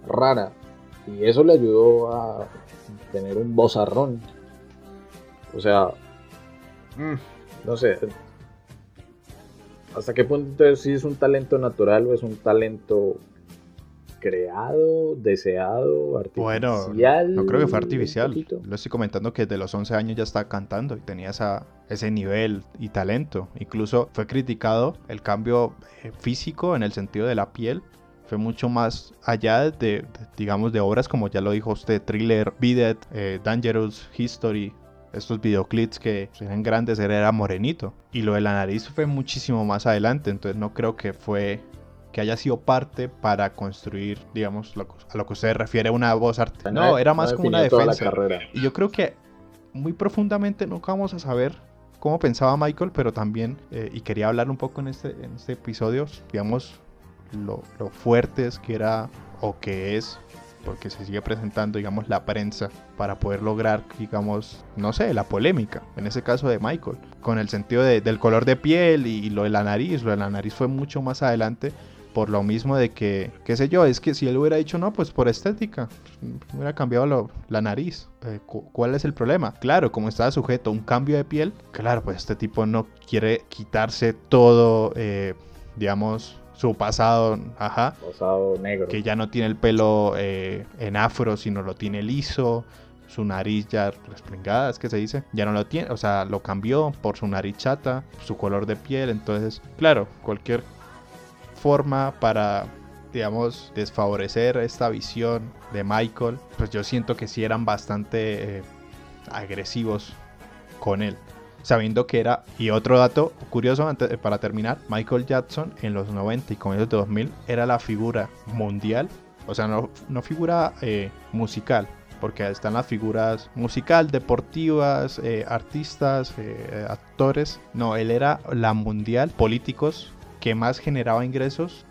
[SPEAKER 1] rara. Y eso le ayudó a tener un bozarrón. O sea, mm, no sé. ¿Hasta qué punto entonces sí es un talento natural o es un talento creado, deseado,
[SPEAKER 2] Bueno,
[SPEAKER 1] artificial?
[SPEAKER 2] no creo que fue artificial. Lo estoy comentando que desde los 11 años ya está cantando y tenía esa, ese nivel y talento. Incluso fue criticado el cambio eh, físico en el sentido de la piel. Fue mucho más allá de, de, digamos, de obras como ya lo dijo usted, Thriller, It, eh, Dangerous, History. Estos videoclips que eran grandes, él era morenito. Y lo de la nariz fue muchísimo más adelante. Entonces no creo que fue que haya sido parte para construir, digamos, lo, a lo que usted refiere una voz artística. No, era más como una defensa. Y yo creo que muy profundamente nunca vamos a saber cómo pensaba Michael, pero también, eh, y quería hablar un poco en este, en este episodio, digamos, lo, lo fuertes que era o que es porque se sigue presentando, digamos, la prensa para poder lograr, digamos, no sé, la polémica, en ese caso de Michael, con el sentido del color de piel y, lo de la nariz, lo de la nariz fue mucho más adelante, por lo mismo de que, qué sé yo, es que si él hubiera dicho no, pues por estética, hubiera cambiado la nariz. Eh, ¿Cuál es el problema? Claro, como estaba sujeto a un cambio de piel, claro, pues este tipo no quiere quitarse todo, eh, digamos, su pasado, ajá.
[SPEAKER 1] Pasado negro.
[SPEAKER 2] Que ya no tiene el pelo eh, en afro, sino lo tiene liso. Su nariz ya respringada, es que se dice. Ya no lo tiene, o sea, lo cambió por su nariz chata, su color de piel. Entonces, claro, cualquier forma para, digamos, desfavorecer esta visión de Michael, pues yo siento que sí eran bastante eh, agresivos con él sabiendo que era, y otro dato curioso antes, para terminar, Michael Jackson en los 90 y comienzos de 2000 era la figura mundial, o sea, no, no figura eh, musical, porque están las figuras musical, deportivas, eh, artistas, actores, no, él era la mundial, políticos que más generaba ingresos,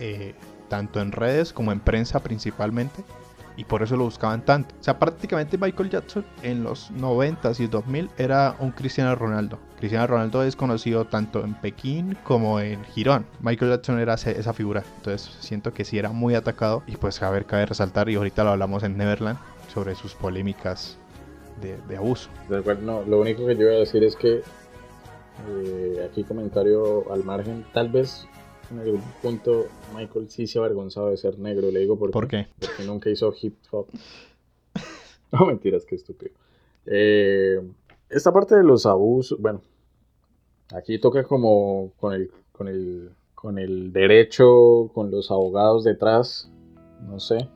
[SPEAKER 2] tanto en redes como en prensa principalmente y por eso lo buscaban tanto. O sea, prácticamente Michael Jackson en los 90s y 2000 era un Cristiano Ronaldo. Cristiano Ronaldo es conocido tanto en Pekín como en Girón. Michael Jackson era esa figura. Entonces siento que sí era muy atacado y pues a ver, cabe resaltar y ahorita lo hablamos en Neverland sobre sus polémicas de, abuso.
[SPEAKER 1] No, lo único que yo voy a decir es que eh, aquí comentario al margen, tal vez en algún punto Michael sí se avergonzado de ser negro. Le digo por,
[SPEAKER 2] ¿Por qué?
[SPEAKER 1] Porque nunca hizo hip hop. [laughs] no mentiras, qué estúpido. Eh, esta parte de los abusos, bueno, aquí toca como con el, con el, con el derecho, con los abogados detrás, no sé,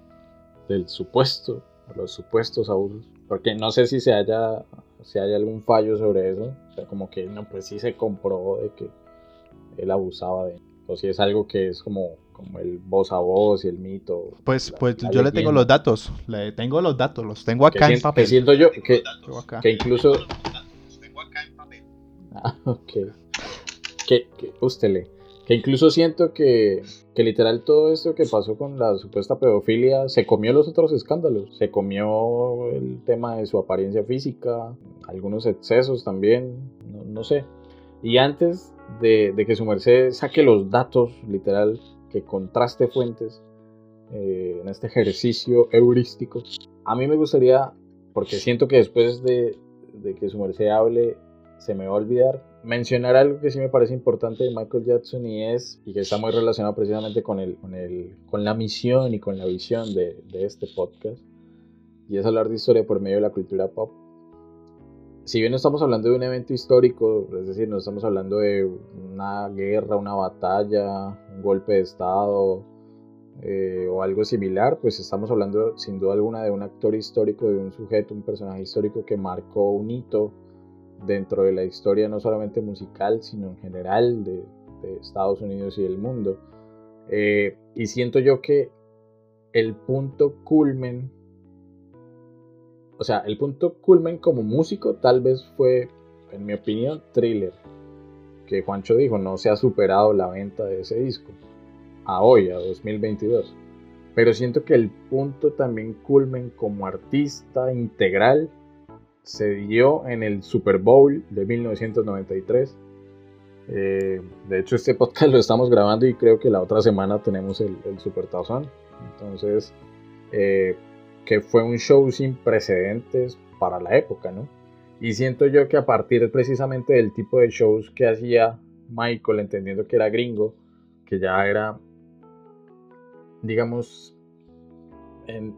[SPEAKER 1] del supuesto, los supuestos abusos. Porque no sé si se haya, si haya algún fallo sobre eso. O sea, como que no, pues sí se comprobó de que él abusaba de o si es algo que es como, como el voz a voz y el mito.
[SPEAKER 2] Pues, pues yo le tengo los datos, le tengo los datos, los tengo acá en papel.
[SPEAKER 1] Que siento yo que, que incluso... Ah, ok. Que, que, que incluso siento que, que literal todo esto que pasó con la supuesta pedofilia se comió los otros escándalos. Se comió el tema de su apariencia física, algunos excesos también, no, no sé. Y antes de, que su merced saque los datos, literal, que contraste fuentes eh, en este ejercicio heurístico. A mí me gustaría, porque siento que después de, que su merced hable, se me va a olvidar mencionar algo que sí me parece importante de Michael Jackson y es, y que está muy relacionado precisamente con, el, con, el, con la misión y con la visión de, de este podcast, y es hablar de historia por medio de la cultura pop si bien estamos hablando de un evento histórico, es decir, no estamos hablando de una guerra, una batalla, un golpe de Estado eh, o algo similar, pues estamos hablando sin duda alguna de un actor histórico, de un sujeto, un personaje histórico que marcó un hito dentro de la historia no solamente musical, sino en general de, Estados Unidos y del mundo. Eh, y siento yo que el punto culmen o sea, el punto culmen como músico tal vez fue, en mi opinión, Thriller. Que Juancho dijo, no se ha superado la venta de ese disco. A hoy, a 2022. Pero siento que el punto también culmen como artista integral se dio en el Super Bowl de 1993. Eh, de hecho, este podcast [laughs] lo estamos grabando y creo que la otra semana tenemos el, Super Tazón. Entonces, eh, que fue un show sin precedentes para la época, ¿no? Y siento yo que a partir precisamente del tipo de shows que hacía Michael, entendiendo que era gringo, que ya era, digamos, en,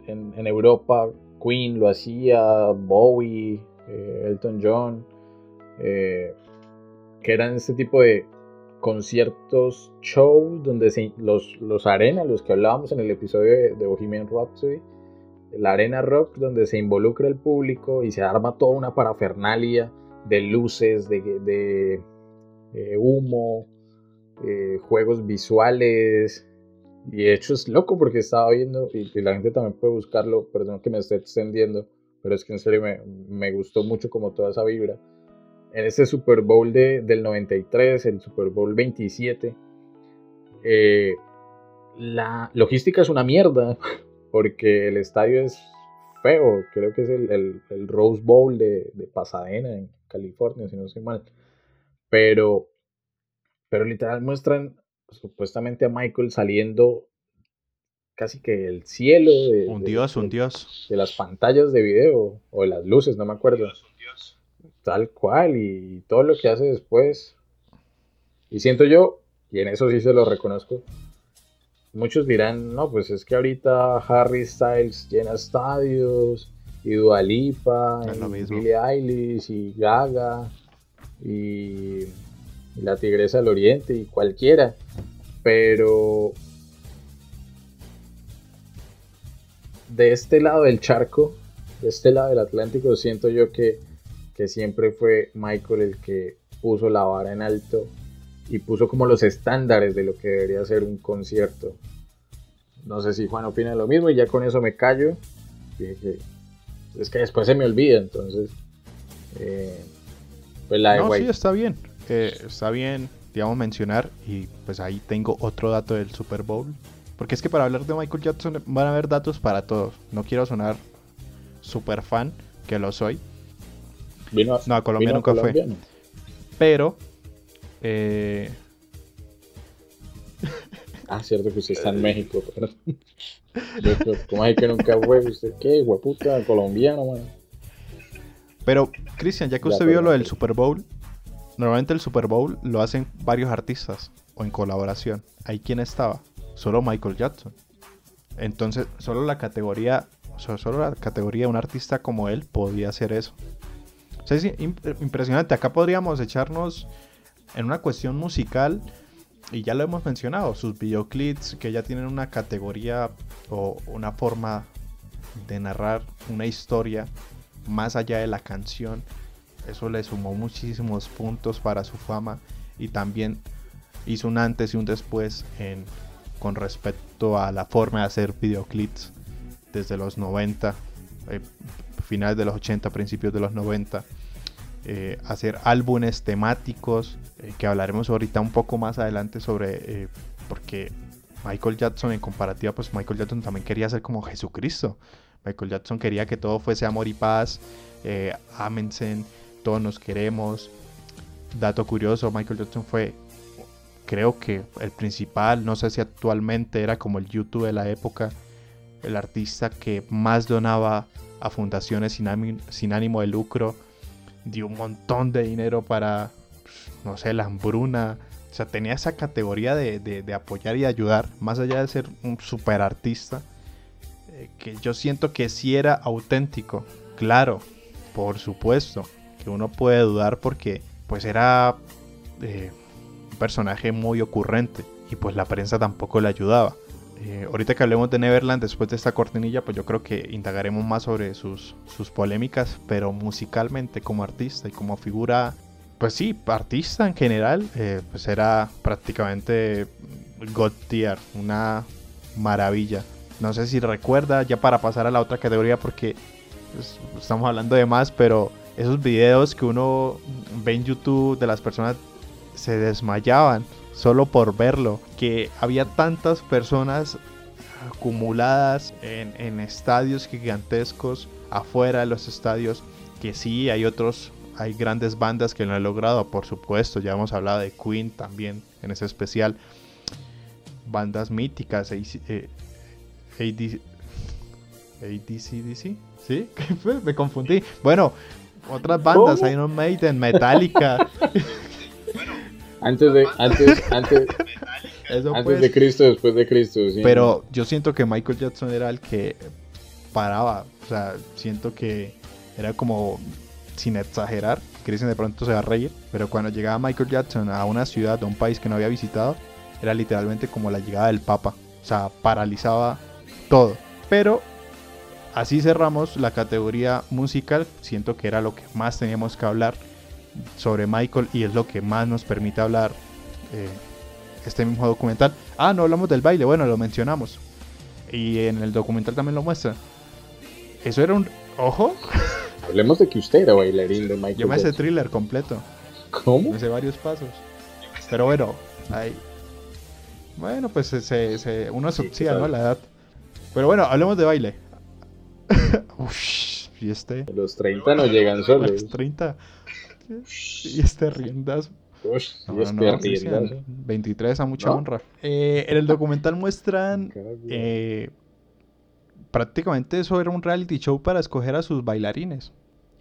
[SPEAKER 1] Europa, Queen lo hacía, Bowie, eh, Elton John, eh, que eran este tipo de conciertos, shows, donde los, los arenas, los que hablábamos en el episodio de, de Bohemian Rhapsody, la arena rock donde se involucra el público y se arma toda una parafernalia de luces, de, eh, humo, eh, juegos visuales. Y de hecho es loco porque estaba viendo, y, la gente también puede buscarlo, perdón que me esté extendiendo, pero es que en serio me, me gustó mucho como toda esa vibra. en este Super Bowl de, del 93, el Super Bowl 27, eh, la logística es una mierda, [laughs] porque el estadio es feo, creo que es el, el, Rose Bowl de, de, Pasadena, en California, si no estoy mal. Pero, pero literal muestran supuestamente a Michael saliendo casi que del cielo. De,
[SPEAKER 2] un dios, un dios.
[SPEAKER 1] De las pantallas de video, o de las luces, no me acuerdo. Tal cual, y todo lo que hace después. Y siento yo, y en eso sí se lo reconozco, muchos dirán, no, pues es que ahorita Harry Styles llena estadios, y Dualipa, y Billie Eilish, y Gaga, y, la Tigresa del Oriente, y cualquiera. Pero de este lado del charco, de este lado del Atlántico, siento yo que, que siempre fue Michael el que puso la vara en alto y puso como los estándares de lo que debería ser un concierto. No sé si Juan opina lo mismo y ya con eso me callo. es que después se me olvida, entonces. Eh,
[SPEAKER 2] pues la de no, sí, está bien. Eh, está bien, digamos, mencionar. Y pues ahí tengo otro dato del Super Bowl. Porque es que para hablar de Michael Jackson van a haber datos para todos. No quiero sonar super fan, que lo soy. no, a Colombia nunca fue. Pero eh...
[SPEAKER 1] Ah, cierto que usted está en México. Pero... [laughs] ¿Cómo es que nunca fue? ¿Usted qué? Hueputa, colombiano, man.
[SPEAKER 2] Pero, Cristian, ya que usted vio lo del Super Bowl, normalmente el Super Bowl lo hacen varios artistas o en colaboración. ¿Ahí quién estaba? Solo Michael Jackson. Entonces, solo la categoría, solo la categoría de un artista como él podía hacer eso. O sea, es impresionante. Acá podríamos echarnos en una cuestión musical, y ya lo hemos mencionado, sus videoclips que ya tienen una categoría o una forma de narrar una historia más allá de la canción, eso le sumó muchísimos puntos para su fama y también hizo un antes y un después en, con respecto a la forma de hacer videoclips desde los 90, eh, finales de los 80, principios de los 90 eh, hacer álbumes temáticos, eh, que hablaremos ahorita un poco más adelante sobre, eh, porque Michael Jackson en comparativa, pues Michael Jackson también quería ser como Jesucristo. Michael Jackson quería que todo fuese amor y paz, ámense, todos nos queremos. Dato curioso, Michael Jackson fue, creo que el principal, no sé si actualmente era como el YouTube de la época, el artista que más donaba a fundaciones sin ánimo de lucro dio un montón de dinero para, no sé, la hambruna. O sea, tenía esa categoría de, apoyar y ayudar, más allá de ser un super artista, eh, que yo siento que sí era auténtico. Claro, por supuesto, que uno puede dudar porque pues era eh, un personaje muy ocurrente y pues la prensa tampoco le ayudaba. Eh, ahorita que hablemos de Neverland, después de esta cortinilla, pues yo creo que indagaremos más sobre sus, sus polémicas, pero musicalmente como artista y como figura, pues sí, artista en general, eh, pues era prácticamente God tier, una maravilla. No sé si recuerda, ya para pasar a la otra categoría, porque pues, estamos hablando de más, pero esos videos que uno ve en YouTube de las personas se desmayaban solo por verlo, que había tantas personas acumuladas en, estadios gigantescos, afuera de los estadios, que sí, hay otros, hay grandes bandas que lo han logrado, por supuesto, ya hemos hablado de Queen también en ese especial, bandas míticas, eh, ADCDC, ¿sí? [laughs] Me confundí. Bueno, otras bandas, Iron Maiden, Metallica. [laughs]
[SPEAKER 1] Antes de, antes, [laughs] antes, antes pues. de Cristo, después de Cristo.
[SPEAKER 2] Pero yo siento que Michael Jackson era el que paraba. O sea, siento que era como, sin exagerar, Cristian de pronto se va a reír, pero cuando llegaba Michael Jackson a una ciudad, a un país que no había visitado, era literalmente como la llegada del Papa. O sea, paralizaba todo. Pero así cerramos la categoría musical. Siento que era lo que más teníamos que hablar sobre Michael y es lo que más nos permite hablar eh, este mismo documental. Ah, no hablamos del baile, bueno, lo mencionamos. Y en el documental también lo muestra. Eso era un... Ojo. [laughs]
[SPEAKER 1] Hablemos de que usted era bailarín de Michael
[SPEAKER 2] Yo me
[SPEAKER 1] Jackson.
[SPEAKER 2] thriller completo.
[SPEAKER 1] ¿Cómo?
[SPEAKER 2] Me varios pasos. Pero bueno, ahí. Bueno, pues se, se- uno se
[SPEAKER 1] Sí,
[SPEAKER 2] ¿no? La edad. Pero bueno, hablemos de baile. [laughs] Ush, y este.
[SPEAKER 1] Los 30 no llegan solos.
[SPEAKER 2] los 30. Y este riendazo.
[SPEAKER 1] Uy,
[SPEAKER 2] No,
[SPEAKER 1] y
[SPEAKER 2] no,
[SPEAKER 1] este
[SPEAKER 2] no,
[SPEAKER 1] arriendazo.
[SPEAKER 2] Cristian, 23 a mucha
[SPEAKER 1] ¿No?
[SPEAKER 2] honra. Eh, en el documental muestran eh, prácticamente eso era un reality show para escoger a sus bailarines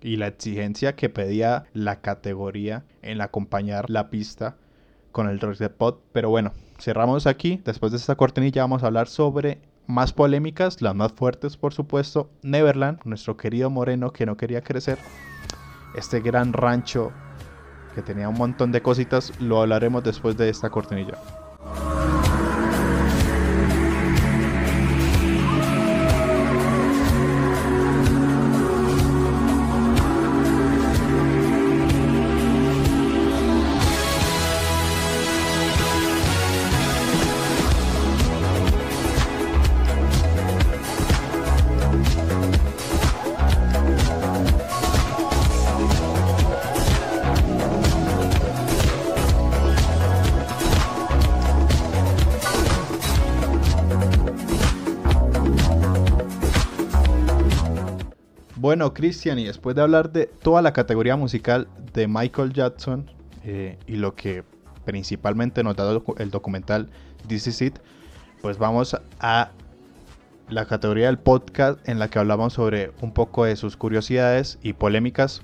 [SPEAKER 2] y la exigencia que pedía la categoría en acompañar la pista con el rock de pot. Pero bueno, cerramos aquí. Después de esta cortinilla vamos a hablar sobre más polémicas, las más fuertes por supuesto. Neverland, nuestro querido Moreno que no quería crecer. Este gran rancho que tenía un montón de cositas, lo hablaremos después de esta cortinilla. Bueno, Cristian, y después de hablar de toda la categoría musical de Michael Jackson eh, y lo que principalmente nos da el documental This Is It, pues vamos a la categoría del podcast en la que hablamos sobre un poco de sus curiosidades y polémicas.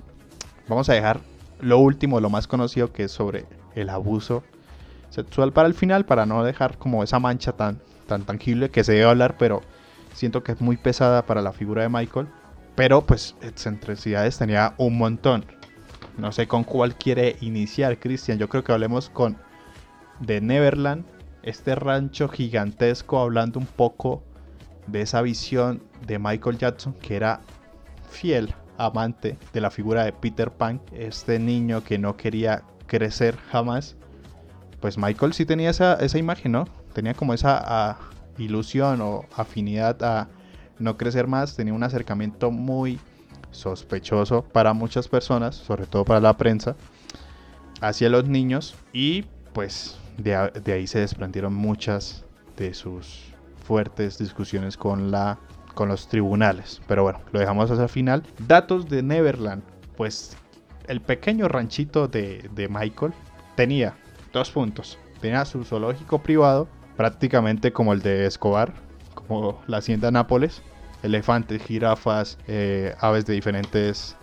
[SPEAKER 2] Vamos a dejar lo último, lo más conocido, que es sobre el abuso sexual para el final, para no dejar como esa mancha tan, tan tangible que se debe hablar, pero siento que es muy pesada para la figura de Michael. Pero pues excentricidades tenía un montón. No sé con cuál quiere iniciar, Cristian. Yo creo que hablemos con de Neverland, este rancho gigantesco, hablando un poco de esa visión de Michael Jackson, que era fiel amante de la figura de Peter Pan, este niño que no quería crecer jamás. Pues Michael sí tenía esa, esa imagen, ¿no? Tenía como esa ah, ilusión o afinidad a no crecer más, tenía un acercamiento muy sospechoso para muchas personas, sobre todo para la prensa, hacia los niños y pues de, ahí se desprendieron muchas de sus fuertes discusiones con la con los tribunales. Pero bueno, lo dejamos hasta el final. Datos de Neverland. Pues el pequeño ranchito de, de Michael tenía dos puntos. Tenía su zoológico privado, prácticamente como el de Escobar, como la hacienda Nápoles. Elefantes, jirafas, eh, aves de diferentes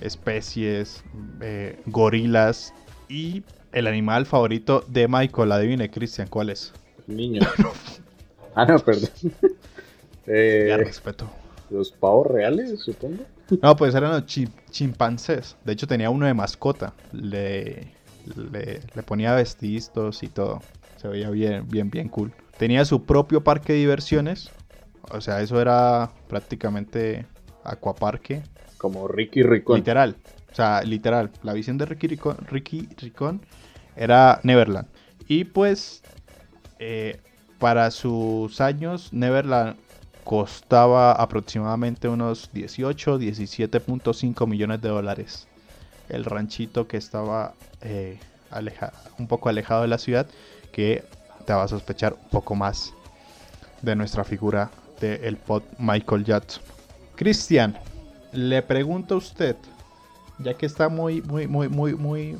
[SPEAKER 2] especies, eh, gorilas y el animal favorito de Michael. Adivine, Cristian, ¿cuál es?
[SPEAKER 1] Niño. [laughs] ah, no, perdón. [laughs] Eh,
[SPEAKER 2] Ya respeto.
[SPEAKER 1] los pavos reales, supongo.
[SPEAKER 2] No, pues eran los chi- chimpancés. De hecho, tenía uno de mascota. Le, le, le ponía vestidos y todo. Se veía bien, bien, bien cool. Tenía su propio parque de diversiones. O sea, eso era prácticamente acuaparque.
[SPEAKER 1] Como Ricky Ricón.
[SPEAKER 2] Literal. O sea, literal. La visión de Ricky Ricón, Ricky Ricón era Neverland. Y pues, eh, para sus años, Neverland costaba aproximadamente unos 18, 17.5 millones de dólares. El ranchito que estaba eh, aleja- un poco alejado de la ciudad, que te va a sospechar un poco más de nuestra figura del pod Michael Jackson. Cristian, le pregunto a usted, ya que está muy, muy, muy, muy, muy,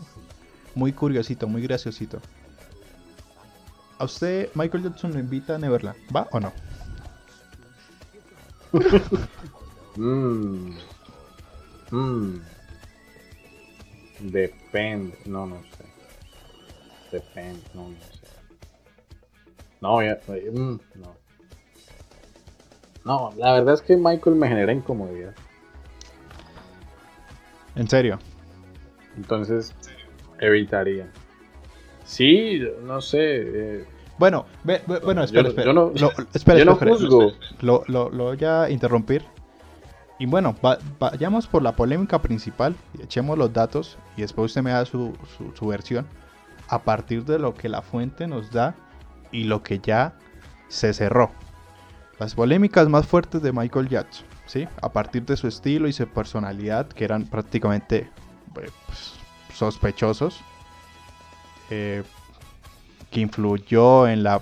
[SPEAKER 2] muy curiosito, muy graciosito. ¿A usted Michael Jackson lo invita a Neverland? ¿Va o no?
[SPEAKER 1] Mmm. [laughs] Mmm. Depende. No, no sé. Depende. No, no sé. No, ya. eh, mm, no. No, la verdad es que Michael me genera incomodidad.
[SPEAKER 2] En serio.
[SPEAKER 1] Entonces, evitaría. Sí, no sé. eh,
[SPEAKER 2] Bueno, ve- bueno,
[SPEAKER 1] Yo
[SPEAKER 2] espera,
[SPEAKER 1] no-
[SPEAKER 2] espera.
[SPEAKER 1] yo no-
[SPEAKER 2] Lo- espera,
[SPEAKER 1] yo no
[SPEAKER 2] espera,
[SPEAKER 1] juzgo.
[SPEAKER 2] Lo, lo- lo voy a interrumpir. Y bueno, va- vayamos por la polémica principal echemos los datos y después usted me da su, su- su versión a partir de lo que la fuente nos da y lo que ya se cerró. Las polémicas más fuertes de Michael Jackson. ¿sí? A partir de su estilo y su personalidad, que eran prácticamente eh, pues, sospechosos, eh, que influyó en la,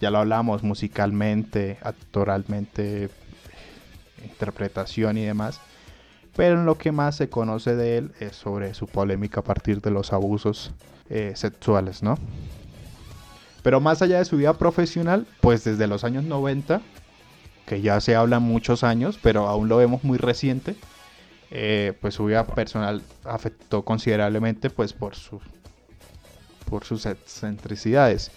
[SPEAKER 2] ya lo hablamos, musicalmente, actoralmente, interpretación y demás. Pero en lo que más se conoce de él es sobre su polémica a partir de los abusos eh, sexuales, ¿no? Pero más allá de su vida profesional, pues desde los años 90, que ya se habla muchos años, pero aún lo vemos muy reciente, eh, pues su vida personal afectó considerablemente pues por, por sus excentricidades.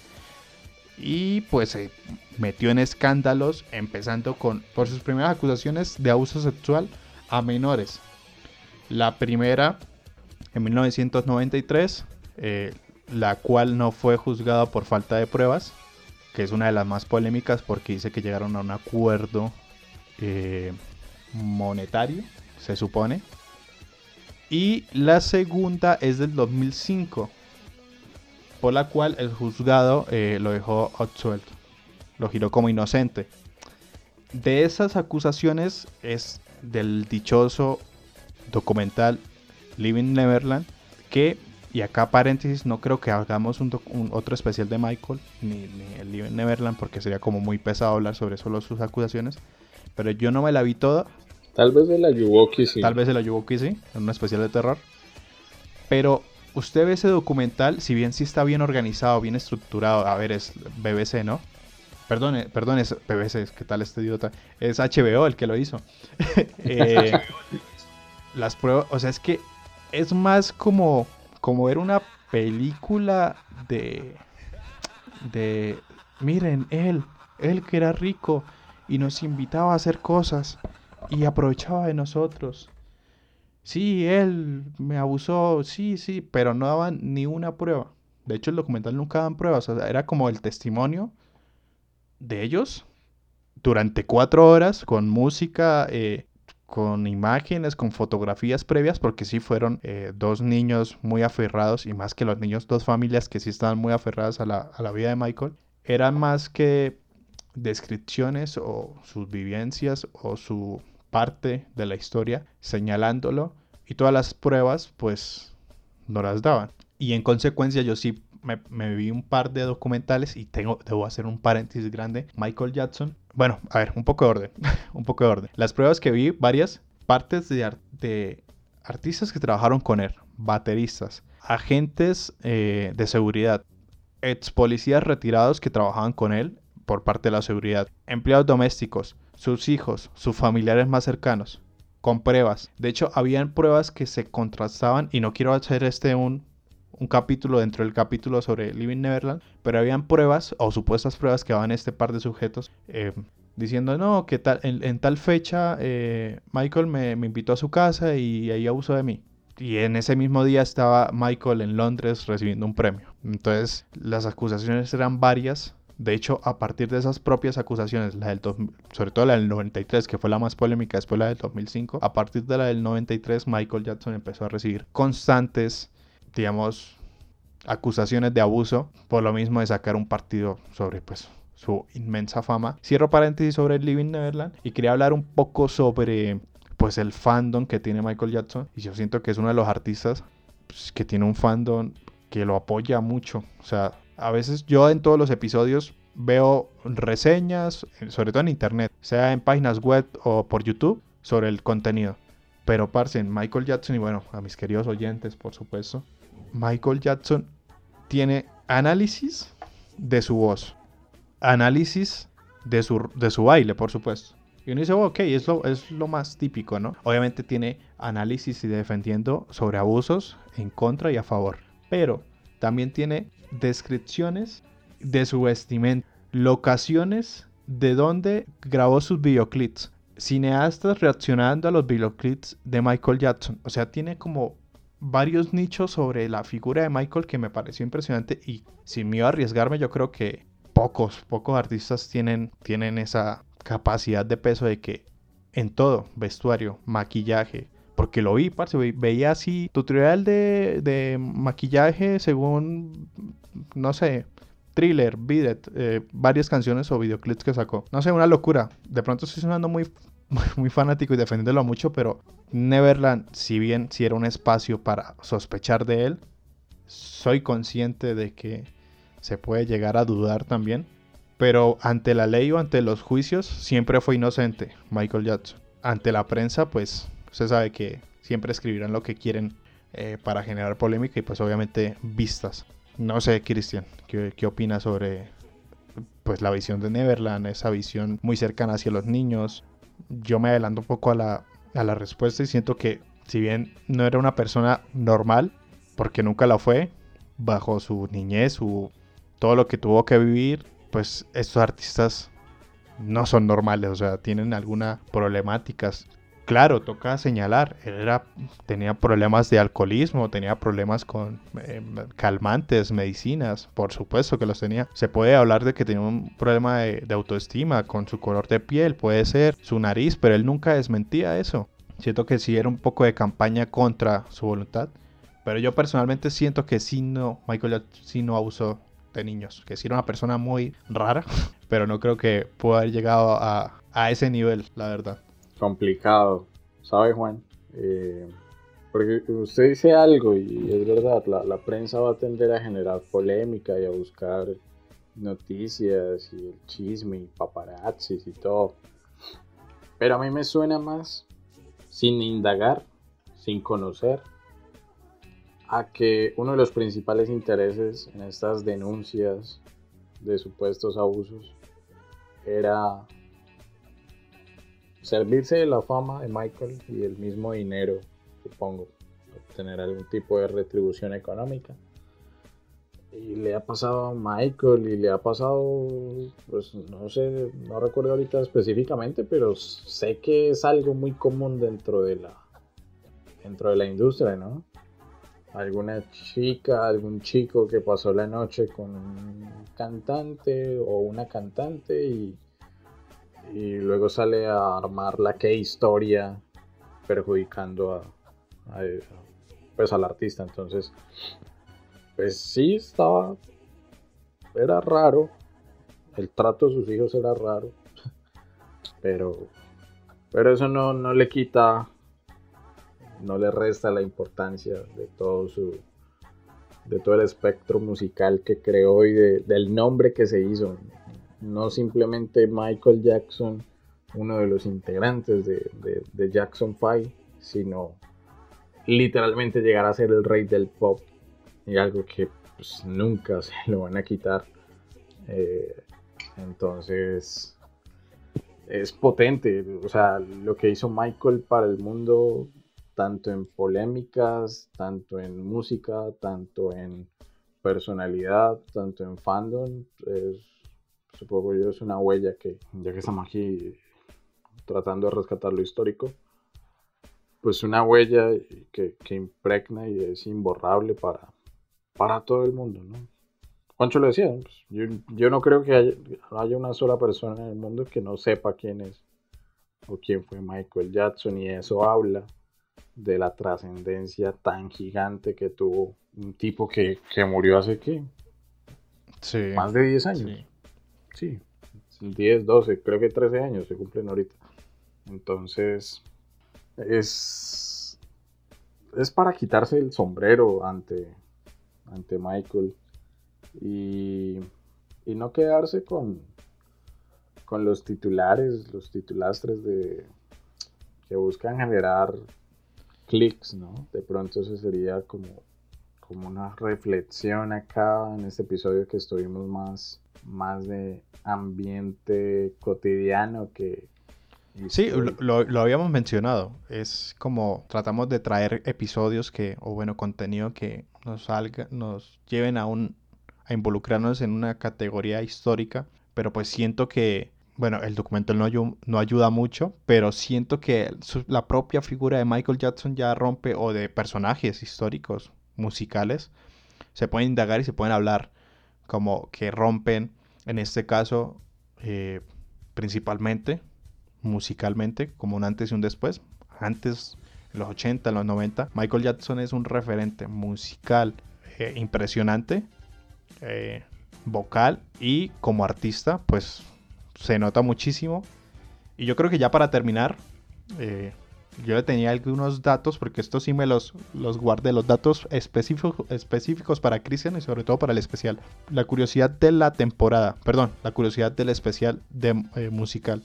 [SPEAKER 2] Y pues se metió en escándalos, empezando con por sus primeras acusaciones de abuso sexual a menores. La primera en 1993, eh, la cual no fue juzgada por falta de pruebas, que es una de las más polémicas porque dice que llegaron a un acuerdo eh, monetario, se supone. Y la segunda es del 2005, por la cual el juzgado eh, lo dejó absuelto, lo giró como inocente. De esas acusaciones es del dichoso documental Living Neverland, que, y acá paréntesis, no creo que hagamos un, otro especial de Michael, ni, el Living Neverland, porque sería como muy pesado hablar sobre solo sus acusaciones, pero yo no me la vi toda.
[SPEAKER 1] Tal vez de la Yuwoki sí.
[SPEAKER 2] Tal vez de la Yuwoki sí, en un especial de terror. Pero usted ve ese documental, si bien sí está bien organizado, bien estructurado, a ver, es BBC, ¿no? Perdón, perdón, es BBC, ¿qué tal este idiota? Es HBO el que lo hizo. [laughs] Eh, [laughs] las pruebas, o sea, es que es más como, como ver una película de, de, miren, él, él que era rico y nos invitaba a hacer cosas y aprovechaba de nosotros. Sí, él me abusó, sí, sí, pero no daban ni una prueba. De hecho, el documental nunca daban pruebas, o sea, era como el testimonio de ellos durante cuatro horas con música, eh, con imágenes, con fotografías previas, porque sí fueron eh, dos niños muy aferrados y más que los niños, dos familias que sí estaban muy aferradas a la, a la vida de Michael. Eran más que descripciones o sus vivencias o su parte de la historia señalándolo y todas las pruebas pues no las daban. Y en consecuencia yo sí me, vi un par de documentales y tengo, debo hacer un paréntesis grande. Michael Jackson. Bueno, a ver, un poco de orden. [laughs] un poco de orden. Las pruebas que vi, varias partes de, artistas que trabajaron con él, bateristas, agentes eh, de seguridad, ex policías retirados que trabajaban con él por parte de la seguridad, empleados domésticos, sus hijos, sus familiares más cercanos, con pruebas. De hecho, habían pruebas que se contrastaban y no quiero hacer este un un capítulo dentro del capítulo sobre Living Neverland, pero habían pruebas o supuestas pruebas que daban este par de sujetos eh, diciendo, no, que tal, en, tal fecha eh, Michael me, invitó a su casa y ahí abusó de mí. Y en ese mismo día estaba Michael en Londres recibiendo un premio. Entonces las acusaciones eran varias. De hecho, a partir de esas propias acusaciones, la del sobre todo la del 93, que fue la más polémica, después la del 2005, a partir de la del 93, Michael Jackson empezó a recibir constantes digamos, acusaciones de abuso por lo mismo de sacar un partido sobre pues su inmensa fama. Cierro paréntesis sobre el Living Neverland y quería hablar un poco sobre pues el fandom que tiene Michael Jackson y yo siento que es uno de los artistas pues, que tiene un fandom que lo apoya mucho. O sea, a veces yo en todos los episodios veo reseñas, sobre todo en internet, sea en páginas web o por YouTube, sobre el contenido. Pero parce, Michael Jackson y bueno, a mis queridos oyentes, por supuesto, Michael Jackson tiene análisis de su voz, análisis de su, de su baile, por supuesto. Y uno dice, ok, es lo, es lo más típico, ¿no? Obviamente tiene análisis y defendiendo sobre abusos en contra y a favor. Pero también tiene descripciones de su vestimenta, locaciones de donde grabó sus videoclips, cineastas reaccionando a los videoclips de Michael Jackson. O sea, tiene como varios nichos sobre la figura de Michael que me pareció impresionante y sin miedo a arriesgarme yo creo que pocos, pocos artistas tienen, tienen esa capacidad de peso de que en todo, vestuario, maquillaje, porque lo vi, parce, veía así tutorial de, de maquillaje según, no sé, thriller, Bidet, eh, varias canciones o videoclips que sacó. No sé, una locura. De pronto estoy sonando muy muy fanático y defendiéndolo mucho, pero Neverland, si bien si era un espacio para sospechar de él, soy consciente de que se puede llegar a dudar también. Pero ante la ley o ante los juicios, siempre fue inocente Michael Jackson. Ante la prensa, pues usted sabe que siempre escribirán lo que quieren eh, para generar polémica y pues obviamente vistas. No sé, Cristian, ¿qué, ¿qué opinas sobre pues la visión de Neverland, esa visión muy cercana hacia los niños? Yo me adelanto un poco a la, a la respuesta y siento que si bien no era una persona normal, porque nunca la fue, bajo su niñez, su, todo lo que tuvo que vivir, pues estos artistas no son normales, o sea, tienen algunas problemáticas. Claro, toca señalar, él era, tenía problemas de alcoholismo, tenía problemas con eh, calmantes, medicinas, por supuesto que los tenía. Se puede hablar de que tenía un problema de, autoestima con su color de piel, puede ser su nariz, pero él nunca desmentía eso. Siento que sí era un poco de campaña contra su voluntad. Pero yo personalmente siento que sí no, Michael sí no abusó de niños. Que sí era una persona muy rara. [laughs] Pero no creo que pueda haber llegado a, a ese nivel, la verdad.
[SPEAKER 1] Complicado, ¿sabe Juan? Eh, porque usted dice algo y es verdad, la, la, prensa va a tender a generar polémica y a buscar noticias y el chisme y paparazzis y todo. Pero a mí me suena más sin indagar, sin conocer, a que uno de los principales intereses en estas denuncias de supuestos abusos era servirse de la fama de Michael y el mismo dinero, supongo, obtener algún tipo de retribución económica. Y le ha pasado a Michael y le ha pasado, pues no sé, no recuerdo ahorita específicamente, pero sé que es algo muy común dentro de la, dentro de la industria, ¿no? alguna chica, algún chico que pasó la noche con un cantante o una cantante y, y luego sale a armar la que historia perjudicando a, pues al artista. Entonces, pues sí estaba, era raro, el trato de sus hijos era raro, pero, pero eso no, no le quita no le resta la importancia de todo su de todo el espectro musical que creó y del nombre que se hizo. No simplemente Michael Jackson, uno de los integrantes de, Jackson 5, sino literalmente llegar a ser el rey del pop y algo que pues, nunca se lo van a quitar. Eh, entonces es potente, o sea, lo que hizo Michael para el mundo tanto en polémicas, tanto en música, tanto en personalidad, tanto en fandom. Supongo yo es una huella que, ya que estamos aquí tratando de rescatar lo histórico, pues una huella que, impregna y es imborrable para, para todo el mundo, ¿no? Juancho lo decía, pues, yo, no creo que haya, haya, una sola persona en el mundo que no sepa quién es o quién fue Michael Jackson y eso habla de la trascendencia tan gigante que tuvo un tipo que, murió hace qué? Más de 10 años. Sí. 10, 12, creo que 13 años se cumplen ahorita. Entonces, es, es para quitarse el sombrero ante, ante Michael y, y no quedarse con, con los titulares, los titulastres de que buscan generar clics, ¿no? De pronto eso sería como, como una reflexión acá en este episodio que estuvimos más, más de ambiente cotidiano que...
[SPEAKER 2] Sí, lo, lo, habíamos mencionado. Es como tratamos de traer episodios que, o bueno, contenido que nos salga, nos lleven a un a involucrarnos en una categoría histórica, pero pues siento que bueno, el documental no, no ayuda mucho, pero siento que la propia figura de Michael Jackson ya rompe, o de personajes históricos, musicales, se pueden indagar y se pueden hablar como que rompen, en este caso, eh, principalmente, musicalmente, como un antes y un después. Antes, en los 80, en los 90, Michael Jackson es un referente musical eh, impresionante, eh, vocal y como artista, pues se nota muchísimo. Y yo creo que ya para terminar, yo le tenía algunos datos, porque esto sí me los, los guardé, los datos específicos, específicos para Christian y sobre todo para el especial. La curiosidad de la temporada, perdón, la curiosidad del especial de, eh, musical.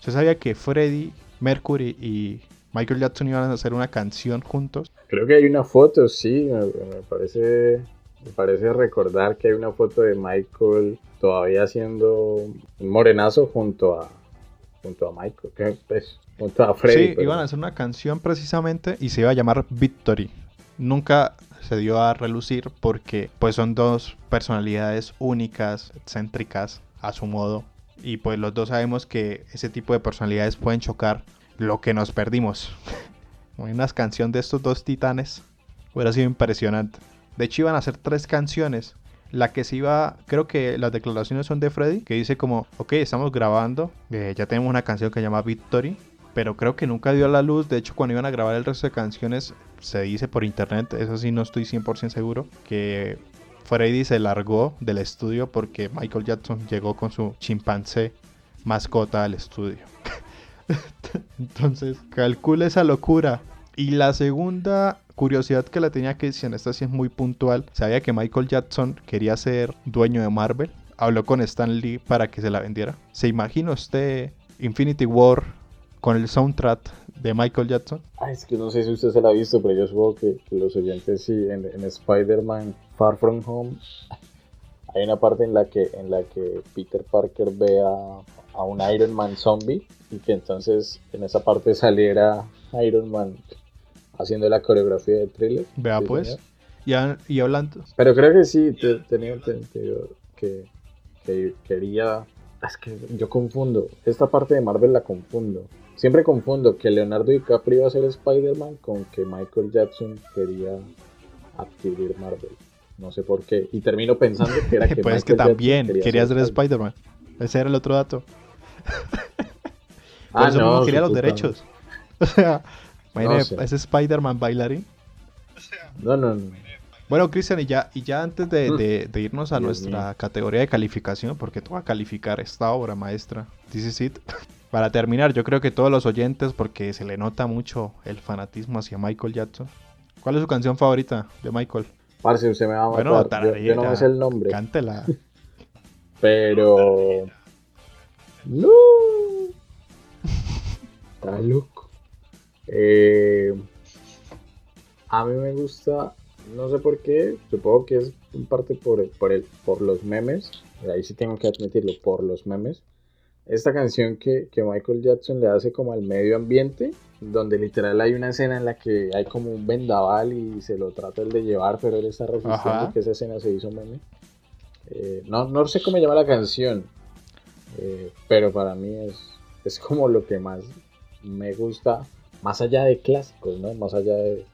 [SPEAKER 2] ¿Usted sabía que Freddie Mercury y Michael Jackson iban a hacer una canción juntos?
[SPEAKER 1] Creo que hay una foto, sí, me, parece, me parece recordar que hay una foto de Michael todavía haciendo un morenazo junto a, junto a Michael, que pues, junto a Freddy.
[SPEAKER 2] Sí,
[SPEAKER 1] pero-
[SPEAKER 2] iban a hacer una canción precisamente y se iba a llamar Victory. Nunca se dio a relucir porque pues son dos personalidades únicas, excéntricas a su modo. Y pues los dos sabemos que ese tipo de personalidades pueden chocar lo que nos perdimos. [laughs] Una canción de estos dos titanes hubiera sido impresionante. De hecho iban a hacer tres canciones. La que se iba, creo que las declaraciones son de Freddy, que dice como, ok, estamos grabando, eh, ya tenemos una canción que se llama Victory, pero creo que nunca dio a la luz. De hecho, cuando iban a grabar el resto de canciones, se dice por internet, eso sí no estoy 100% seguro, que Freddy se largó del estudio porque Michael Jackson llegó con su chimpancé mascota al estudio. [laughs] Entonces, calcula esa locura. Y la segunda curiosidad que la tenía Christian, esta sí es muy puntual, sabía que Michael Jackson quería ser dueño de Marvel. Habló con Stan Lee para que se la vendiera. ¿Se imagina usted Infinity War con el soundtrack de Michael Jackson?
[SPEAKER 1] Ay, es que no sé si usted se la ha visto, pero yo supongo que, que los oyentes sí, en, en Spider-Man Far From Home [laughs] hay una parte en la que, en la que Peter Parker ve a, a un Iron Man zombie y que entonces en esa parte saliera Iron Man haciendo la coreografía de thriller.
[SPEAKER 2] Vea
[SPEAKER 1] Sí,
[SPEAKER 2] pues. Y, a- y hablando...
[SPEAKER 1] Pero creo que sí, te- tenía entendido que, que quería... Es que yo confundo, esta parte de Marvel la confundo. Siempre confundo que Leonardo DiCaprio iba a ser Spider-Man con que Michael Jackson quería adquirir Marvel. No sé por qué. Y termino pensando que era [laughs] que
[SPEAKER 2] pues es que también quería ser
[SPEAKER 1] Spider-Man.
[SPEAKER 2] Ese era el otro dato. [laughs] Por
[SPEAKER 1] Ah,
[SPEAKER 2] eso
[SPEAKER 1] no,
[SPEAKER 2] quería los derechos. [laughs] O sea,
[SPEAKER 1] sé.
[SPEAKER 2] ese Spider-Man bailarín.
[SPEAKER 1] No, no, no.
[SPEAKER 2] Bueno, Cristian, y ya, y ya antes de,
[SPEAKER 1] Mm.
[SPEAKER 2] de- de irnos a
[SPEAKER 1] Dios
[SPEAKER 2] nuestra
[SPEAKER 1] mío.
[SPEAKER 2] categoría de calificación, porque tú vas a calificar esta obra maestra, This is it. Para terminar, yo creo que todos los oyentes, porque se le nota mucho el fanatismo hacia Michael Jackson. ¿Cuál es su canción favorita de Michael?
[SPEAKER 1] Parce, usted me va a matar.
[SPEAKER 2] Bueno,
[SPEAKER 1] yo, yo no me sé el nombre.
[SPEAKER 2] Cántela.
[SPEAKER 1] Pero. No. Está loco. Eh, a mí me gusta, no sé por qué, supongo que es en parte por, el- por, el, por los memes. Ahí sí tengo que admitirlo, por los memes. Esta canción que, que Michael Jackson le hace como al medio ambiente, donde literal hay una escena en la que hay como un vendaval y se lo trata él de llevar, pero él está resistiendo
[SPEAKER 2] Ajá.
[SPEAKER 1] que esa escena se hizo meme. Eh, no, no sé cómo llama la canción, eh, pero para mí es, es como lo que más me gusta, más allá de clásicos, ¿no? Más allá de,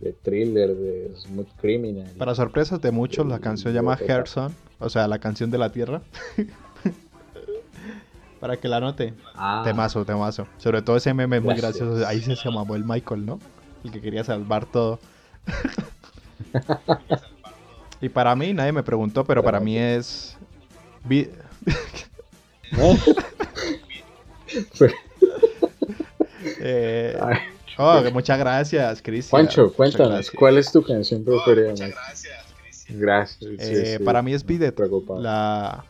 [SPEAKER 1] de thriller, de smooth criminal.
[SPEAKER 2] Para sorpresas de muchos, la canción se llama. Hearthstone, o sea, la canción de la tierra. [laughs] Para que la note.
[SPEAKER 1] Ah,
[SPEAKER 2] Temazo, temazo. Sobre todo ese meme es muy
[SPEAKER 1] Gracias.
[SPEAKER 2] gracioso. Ahí se se mamó el Michael, ¿no? El que quería salvar todo. [laughs] y para mí, nadie me preguntó, pero para mí es. [laughs] eh,
[SPEAKER 1] Ay,
[SPEAKER 2] oh, que muchas gracias, Cristian.
[SPEAKER 1] Juancho,
[SPEAKER 2] Muchas
[SPEAKER 1] cuéntanos,
[SPEAKER 2] gracias.
[SPEAKER 1] ¿cuál es tu canción preferida? Mike? Gracias. sí,
[SPEAKER 2] Eh,
[SPEAKER 1] sí,
[SPEAKER 2] para mí es Bidet.
[SPEAKER 1] preocupado.
[SPEAKER 2] La...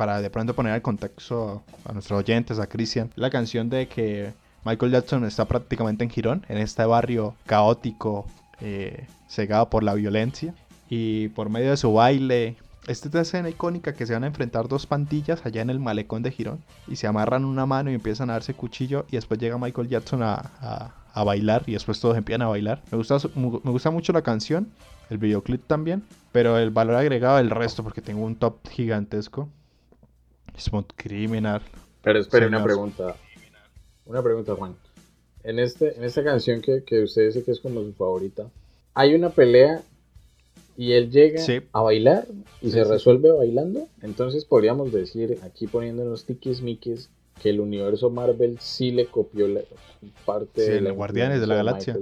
[SPEAKER 2] Para de pronto poner al contexto a nuestros oyentes, a Cristian, la canción de que Michael Jackson está prácticamente en Girón, en este barrio caótico, eh, cegado por la violencia. Y por medio de su baile, esta es escena icónica que se van a enfrentar dos pandillas allá en el malecón de Girón. Y se amarran una mano y empiezan a darse cuchillo. Y después llega Michael Jackson a, bailar. Y después todos empiezan a bailar. Me gusta, me gusta mucho la canción. El videoclip también. Pero el valor agregado del resto, porque tengo un top gigantesco. Smooth Criminal.
[SPEAKER 1] Pero espere, una pregunta. Una pregunta, Juan. En, este, en esta canción que, que usted dice que es como su favorita, hay una pelea y él llega
[SPEAKER 2] Sí.
[SPEAKER 1] a bailar y
[SPEAKER 2] Sí,
[SPEAKER 1] se
[SPEAKER 2] sí.
[SPEAKER 1] resuelve bailando. Entonces podríamos decir, aquí poniéndonos tiquismiquis, que el universo Marvel sí le copió la parte de la
[SPEAKER 2] Guardianes de la Galaxia.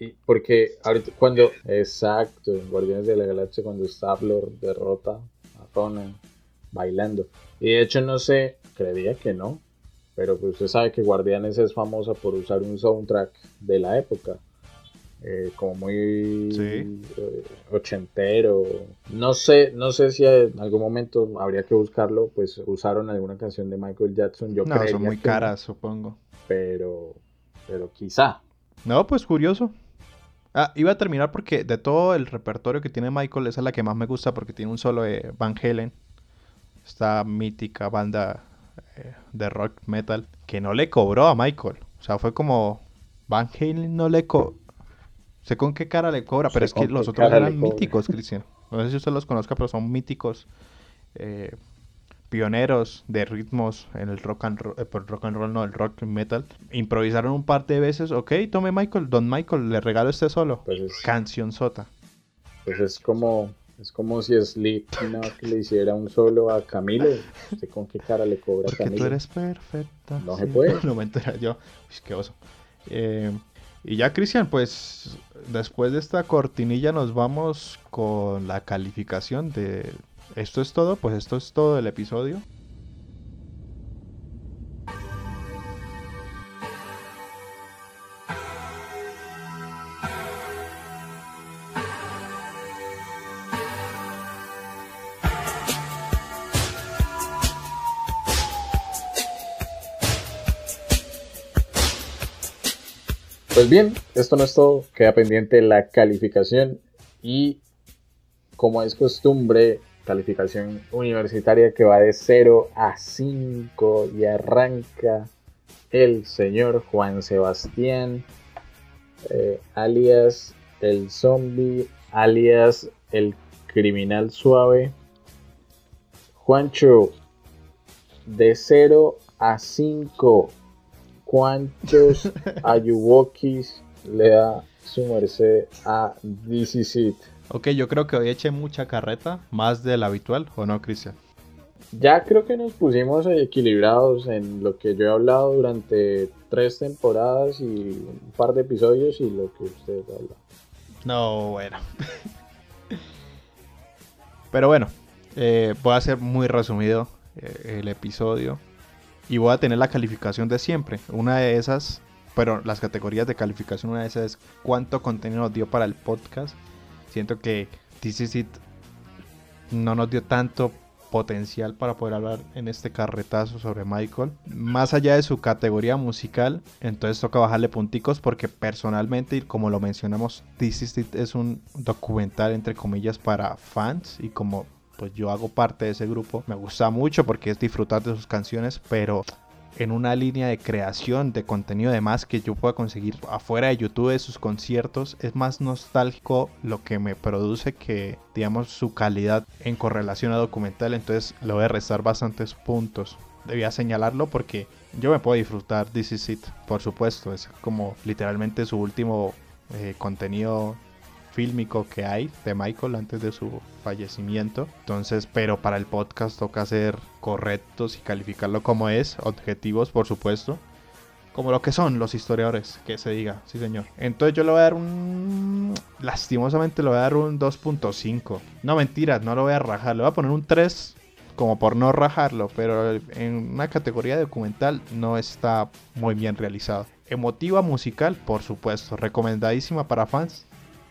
[SPEAKER 1] Y porque ahorita cuando, exacto, en Guardianes de la Galaxia, cuando Star-Lord derrota a Ronan bailando. Y de hecho no sé, creería que no, pero pues usted sabe que Guardianes es famosa por usar un soundtrack de la época. eh, como muy
[SPEAKER 2] Sí.
[SPEAKER 1] eh, ochentero. No sé, no sé si en algún momento habría que buscarlo, pues usaron alguna canción de Michael Jackson. Yo
[SPEAKER 2] No, son muy
[SPEAKER 1] que no,
[SPEAKER 2] caras, supongo.
[SPEAKER 1] pero, pero quizá.
[SPEAKER 2] No, pues curioso. Ah, iba a terminar porque de todo el repertorio que tiene Michael, esa es la que más me gusta porque tiene un solo de Van Halen. Esta mítica banda eh, de rock metal que no le cobró a Michael. O sea, fue como Van Halen no le co... Sé con qué cara le cobra, pero
[SPEAKER 1] Sé
[SPEAKER 2] es que los otros eran míticos, Cristian. No sé si usted los conozca, pero son míticos. eh, pioneros de ritmos en el rock and roll, eh, por rock and roll, no, el rock metal. Improvisaron un par de veces, ok, tome Michael, Don Michael, le regalo este solo.
[SPEAKER 1] Pues es,
[SPEAKER 2] Canción sota.
[SPEAKER 1] pues es como es como si Slipknot le hiciera un solo a Camilo. ¿Usted con qué cara le cobra
[SPEAKER 2] Porque tú
[SPEAKER 1] Camilo?
[SPEAKER 2] eres perfecta.
[SPEAKER 1] No se puede. [laughs]
[SPEAKER 2] No me entera yo. Uy, qué oso. Eh, y ya, Cristian, pues después de esta cortinilla nos vamos con la calificación de... Esto es todo, pues esto es todo el episodio.
[SPEAKER 1] Pues bien, esto no es todo, queda pendiente la calificación y como es costumbre, calificación universitaria que va de 0 a 5 y arranca el señor Juan Sebastián, eh, alias el zombie, alias el criminal suave. Juancho, de 0 a 5, ¿cuántos [laughs] ayuwokis le da su merced a DC Seed?
[SPEAKER 2] Ok, yo creo que hoy eché mucha carreta, más de la habitual, ¿o no, Cristian?
[SPEAKER 1] Ya creo que nos pusimos equilibrados en lo que yo he hablado durante tres temporadas y un par de episodios y lo que usted habla.
[SPEAKER 2] No, bueno. [laughs] Pero bueno, eh, voy a hacer muy resumido eh, el episodio y voy a tener la calificación de siempre. Una de esas, pero las categorías de calificación, una de esas es cuánto contenido nos dio para el podcast. Siento que This Is It no nos dio tanto potencial para poder hablar en este carretazo sobre Michael. Más allá de su categoría musical, entonces toca bajarle punticos porque personalmente, como lo mencionamos, This Is It es un documental entre comillas para fans y como pues yo hago parte de ese grupo, me gusta mucho porque es disfrutar de sus canciones, pero en una línea de creación de contenido de más que yo pueda conseguir afuera de YouTube de sus conciertos es más nostálgico lo que me produce que digamos su calidad en correlación a documental. Entonces le voy a restar bastantes puntos. Debía señalarlo porque yo me puedo disfrutar This Is It por supuesto es como literalmente su último eh, contenido fílmico que hay de Michael antes de su fallecimiento. Entonces, pero para el podcast toca ser correctos y calificarlo como es, objetivos por supuesto, como lo que son los historiadores, que se diga, sí señor. Entonces yo le voy a dar un... Lastimosamente le voy a dar un 2.5. No mentiras, no lo voy a rajar, le voy a poner un 3 como por no rajarlo, pero en una categoría documental no está muy bien realizado. Emotiva musical, por supuesto, recomendadísima para fans,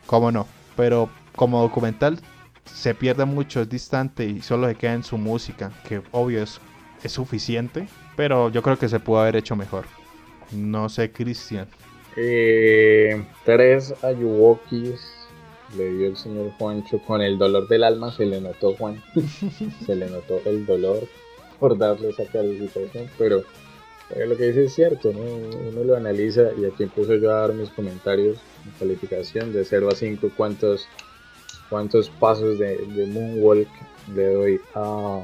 [SPEAKER 2] cómo no, pero como documental se pierde mucho, es distante y solo se queda en su música, que obvio es, es suficiente, pero yo creo que se pudo haber hecho mejor. No sé, Cristian.
[SPEAKER 1] Eh, tres ayuwokis le dio el señor Juancho con el dolor del alma, se le notó Juan, [laughs] se le notó el dolor por darle esa calificación, pero, pero lo que dice es cierto, ¿no? uno lo analiza y aquí empiezo yo a dar mis comentarios, mi calificación de 0 a 5, cuántos, cuántos pasos de, Moonwalk le doy a,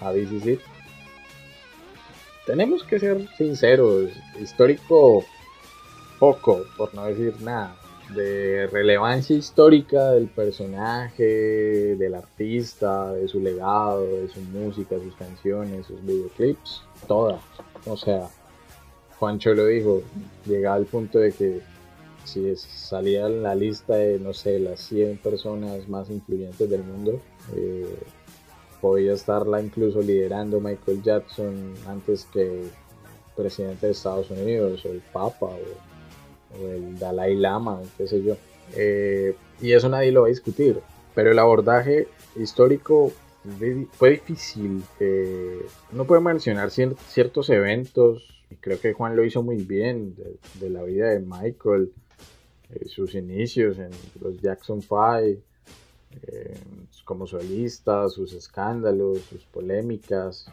[SPEAKER 1] a DCC. Tenemos que ser sinceros, histórico poco, por no decir nada, de relevancia histórica del personaje, del artista, de su legado, de su música, sus canciones, sus videoclips, toda. O sea, Juancho lo dijo, llegaba al punto de que si salía en la lista de, no sé, las 100 personas más influyentes del mundo, eh, podía estarla incluso liderando Michael Jackson antes que presidente de Estados Unidos, o el Papa, o, o el Dalai Lama, qué sé yo. Eh, y eso nadie lo va a discutir. Pero el abordaje histórico fue difícil. Eh, uno puede mencionar ciertos eventos, y creo que Juan lo hizo muy bien, de, la vida de Michael, eh, sus inicios en los Jackson Five, eh, como solista, sus escándalos, sus polémicas.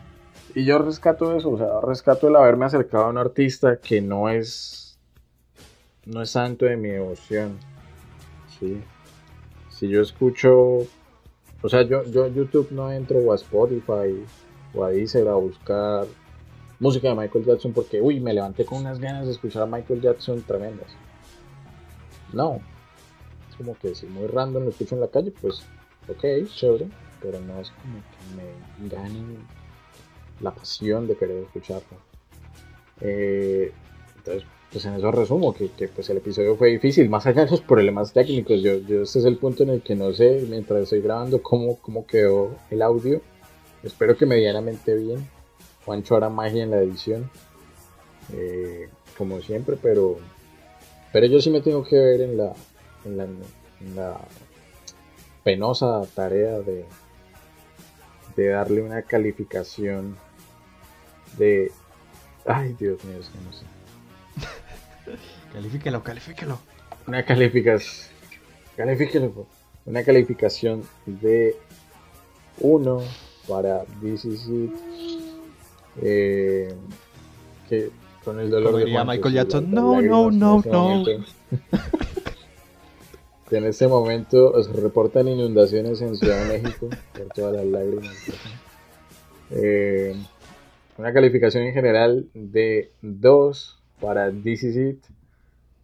[SPEAKER 1] Y yo rescato eso, o sea, rescato el haberme acercado a un artista que no es, no es santo de mi devoción. ¿sí? Si yo escucho o sea, yo, yo a YouTube no entro o a Spotify o a Deezer a buscar música de Michael Jackson porque, uy, me levanté con unas ganas de escuchar a Michael Jackson tremendas. No. Es como que si muy random lo escucho en la calle, pues, ok, chévere, pero no es como que me gane la pasión de querer escucharlo. Eh, entonces, pues en eso resumo que, pues el episodio fue difícil, más allá de los problemas técnicos, yo, yo este es el punto en el que no sé, mientras estoy grabando, cómo, cómo quedó el audio, espero que medianamente bien, Juancho hará magia en la edición, eh, como siempre, pero, pero yo sí me tengo que ver en la, en la, en la penosa tarea de, de darle una calificación de... Ay, Dios mío, es que no sé.
[SPEAKER 2] Califíquelo, califíquelo.
[SPEAKER 1] Una calificación. Califíquelo. Una calificación de 1 para DCC. Eh, que con el dolor
[SPEAKER 2] de Michael Jackson. No, no, no, no. [laughs]
[SPEAKER 1] en este momento se reportan inundaciones en Ciudad de México por todas las lágrimas. Eh, una calificación en general de 2 para This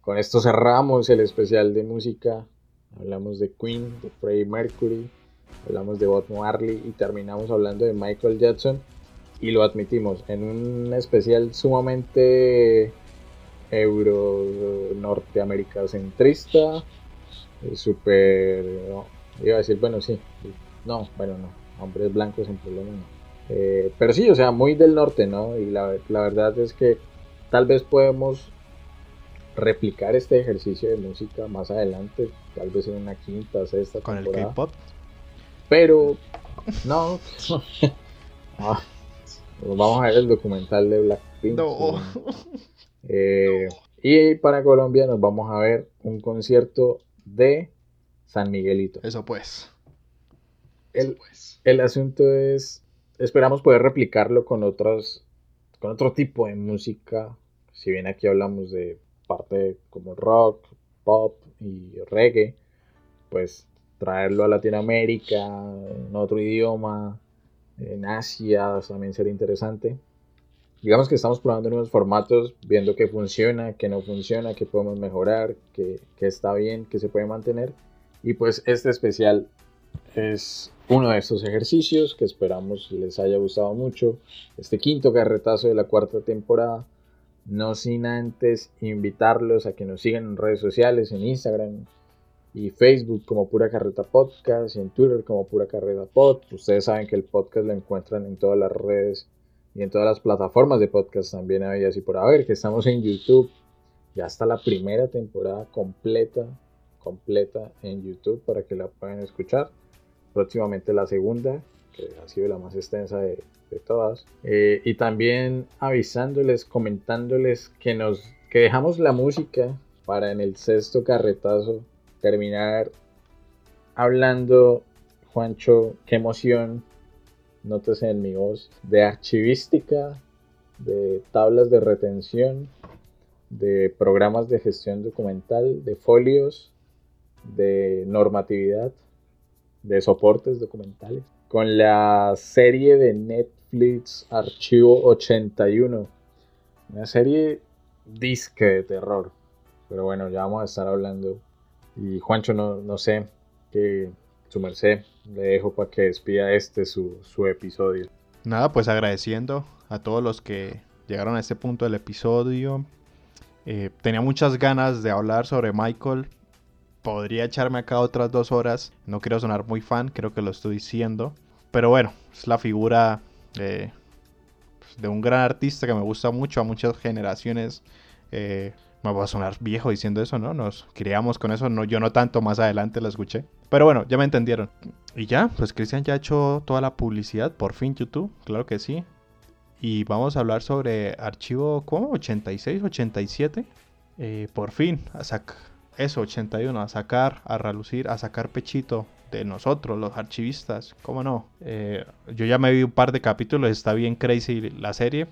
[SPEAKER 1] Con esto cerramos el especial de música. Hablamos de Queen, de Freddie Mercury, hablamos de Bob Marley y terminamos hablando de Michael Jackson. Y lo admitimos, en un especial sumamente euro norteamerica centrista, eh, super iba a decir, bueno, sí, no, bueno, no, hombres blancos sin problema, no. Eh, pero sí, o sea, muy del norte, ¿no? Y la, la verdad es que Tal vez podemos replicar este ejercicio de música más adelante, tal vez en una quinta, sexta
[SPEAKER 2] Con el K-pop.
[SPEAKER 1] Pero no, [laughs] ah, vamos a ver el documental de Blackpink. No. Eh, y para Colombia nos vamos a ver un concierto de San Miguelito.
[SPEAKER 2] Eso pues.
[SPEAKER 1] El, pues. el asunto es, esperamos poder replicarlo con otros, con otro tipo de música si bien aquí hablamos de parte como rock, pop y reggae, pues traerlo a Latinoamérica, en otro idioma, en Asia también sería interesante. Digamos que estamos probando nuevos formatos, viendo qué funciona, qué no funciona, qué podemos mejorar, qué, qué está bien, qué se puede mantener. Y pues este especial es uno de estos ejercicios que esperamos les haya gustado mucho. Este quinto carretazo de la cuarta temporada no sin antes invitarlos a que nos sigan en redes sociales, en Instagram y Facebook como Pura Carreta Podcast y en Twitter como Pura Carreta Pod. Ustedes saben que el podcast lo encuentran en todas las redes y en todas las plataformas de podcast también hay así por haber, que estamos en YouTube. Ya está la primera temporada completa, completa en YouTube para que la puedan escuchar. Próximamente la segunda, que ha sido la más extensa de, todas. Eh, y también avisándoles, comentándoles que nos que dejamos la música para en el sexto carretazo terminar hablando, Juancho, qué emoción, nótese en mi voz, de archivística, de tablas de retención, de programas de gestión documental, de folios, de normatividad, de soportes documentales, con la serie de Net Netflix Archivo 81. Una serie disque de terror. Pero bueno, ya vamos a estar hablando. Y Juancho, no, no sé, que su merced le dejo para que despida este su, episodio.
[SPEAKER 2] Nada, pues agradeciendo a todos los que llegaron a este punto del episodio. Eh, tenía muchas ganas de hablar sobre Michael. Podría echarme acá otras dos horas. No quiero sonar muy fan, creo que lo estoy diciendo. Pero bueno, es la figura pues, de un gran artista que me gusta mucho a muchas generaciones. Eh, me va a sonar viejo diciendo eso, ¿no? Nos criamos con eso, no, yo no tanto, más adelante lo escuché. Pero bueno, ya me entendieron. Y ya, pues Cristian ya ha hecho toda la publicidad, por fin YouTube, claro que sí. Y vamos a hablar sobre archivo, ¿cómo? 86, 87. Eh, por fin, a sac eso, 81, a sacar, a relucir, a sacar pechito nosotros, los archivistas, ¿cómo no? Eh, yo ya me vi un par de capítulos, está bien crazy la serie.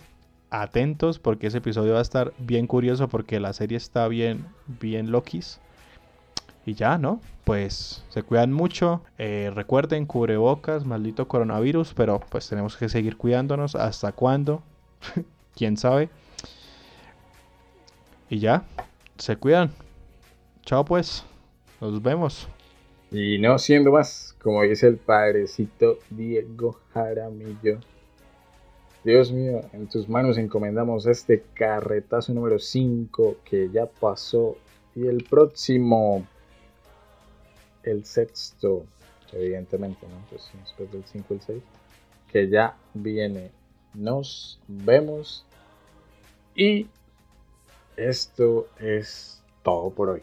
[SPEAKER 2] Atentos porque ese episodio va a estar bien curioso porque la serie está bien, bien loquis. Y ya, ¿no? Pues se cuidan mucho. Eh, recuerden, cubrebocas, maldito coronavirus, pero pues tenemos que seguir cuidándonos. ¿Hasta cuándo? [laughs] ¿Quién sabe? Y ya, se cuidan. Chao pues, nos vemos.
[SPEAKER 1] Y no siendo más, como dice el padrecito Diego Jaramillo. Dios mío, en tus manos encomendamos este carretazo número 5 que ya pasó. Y el próximo, el sexto, evidentemente, ¿no? Pues después del 5 el 6, que ya viene. Nos vemos. Y esto es todo por hoy.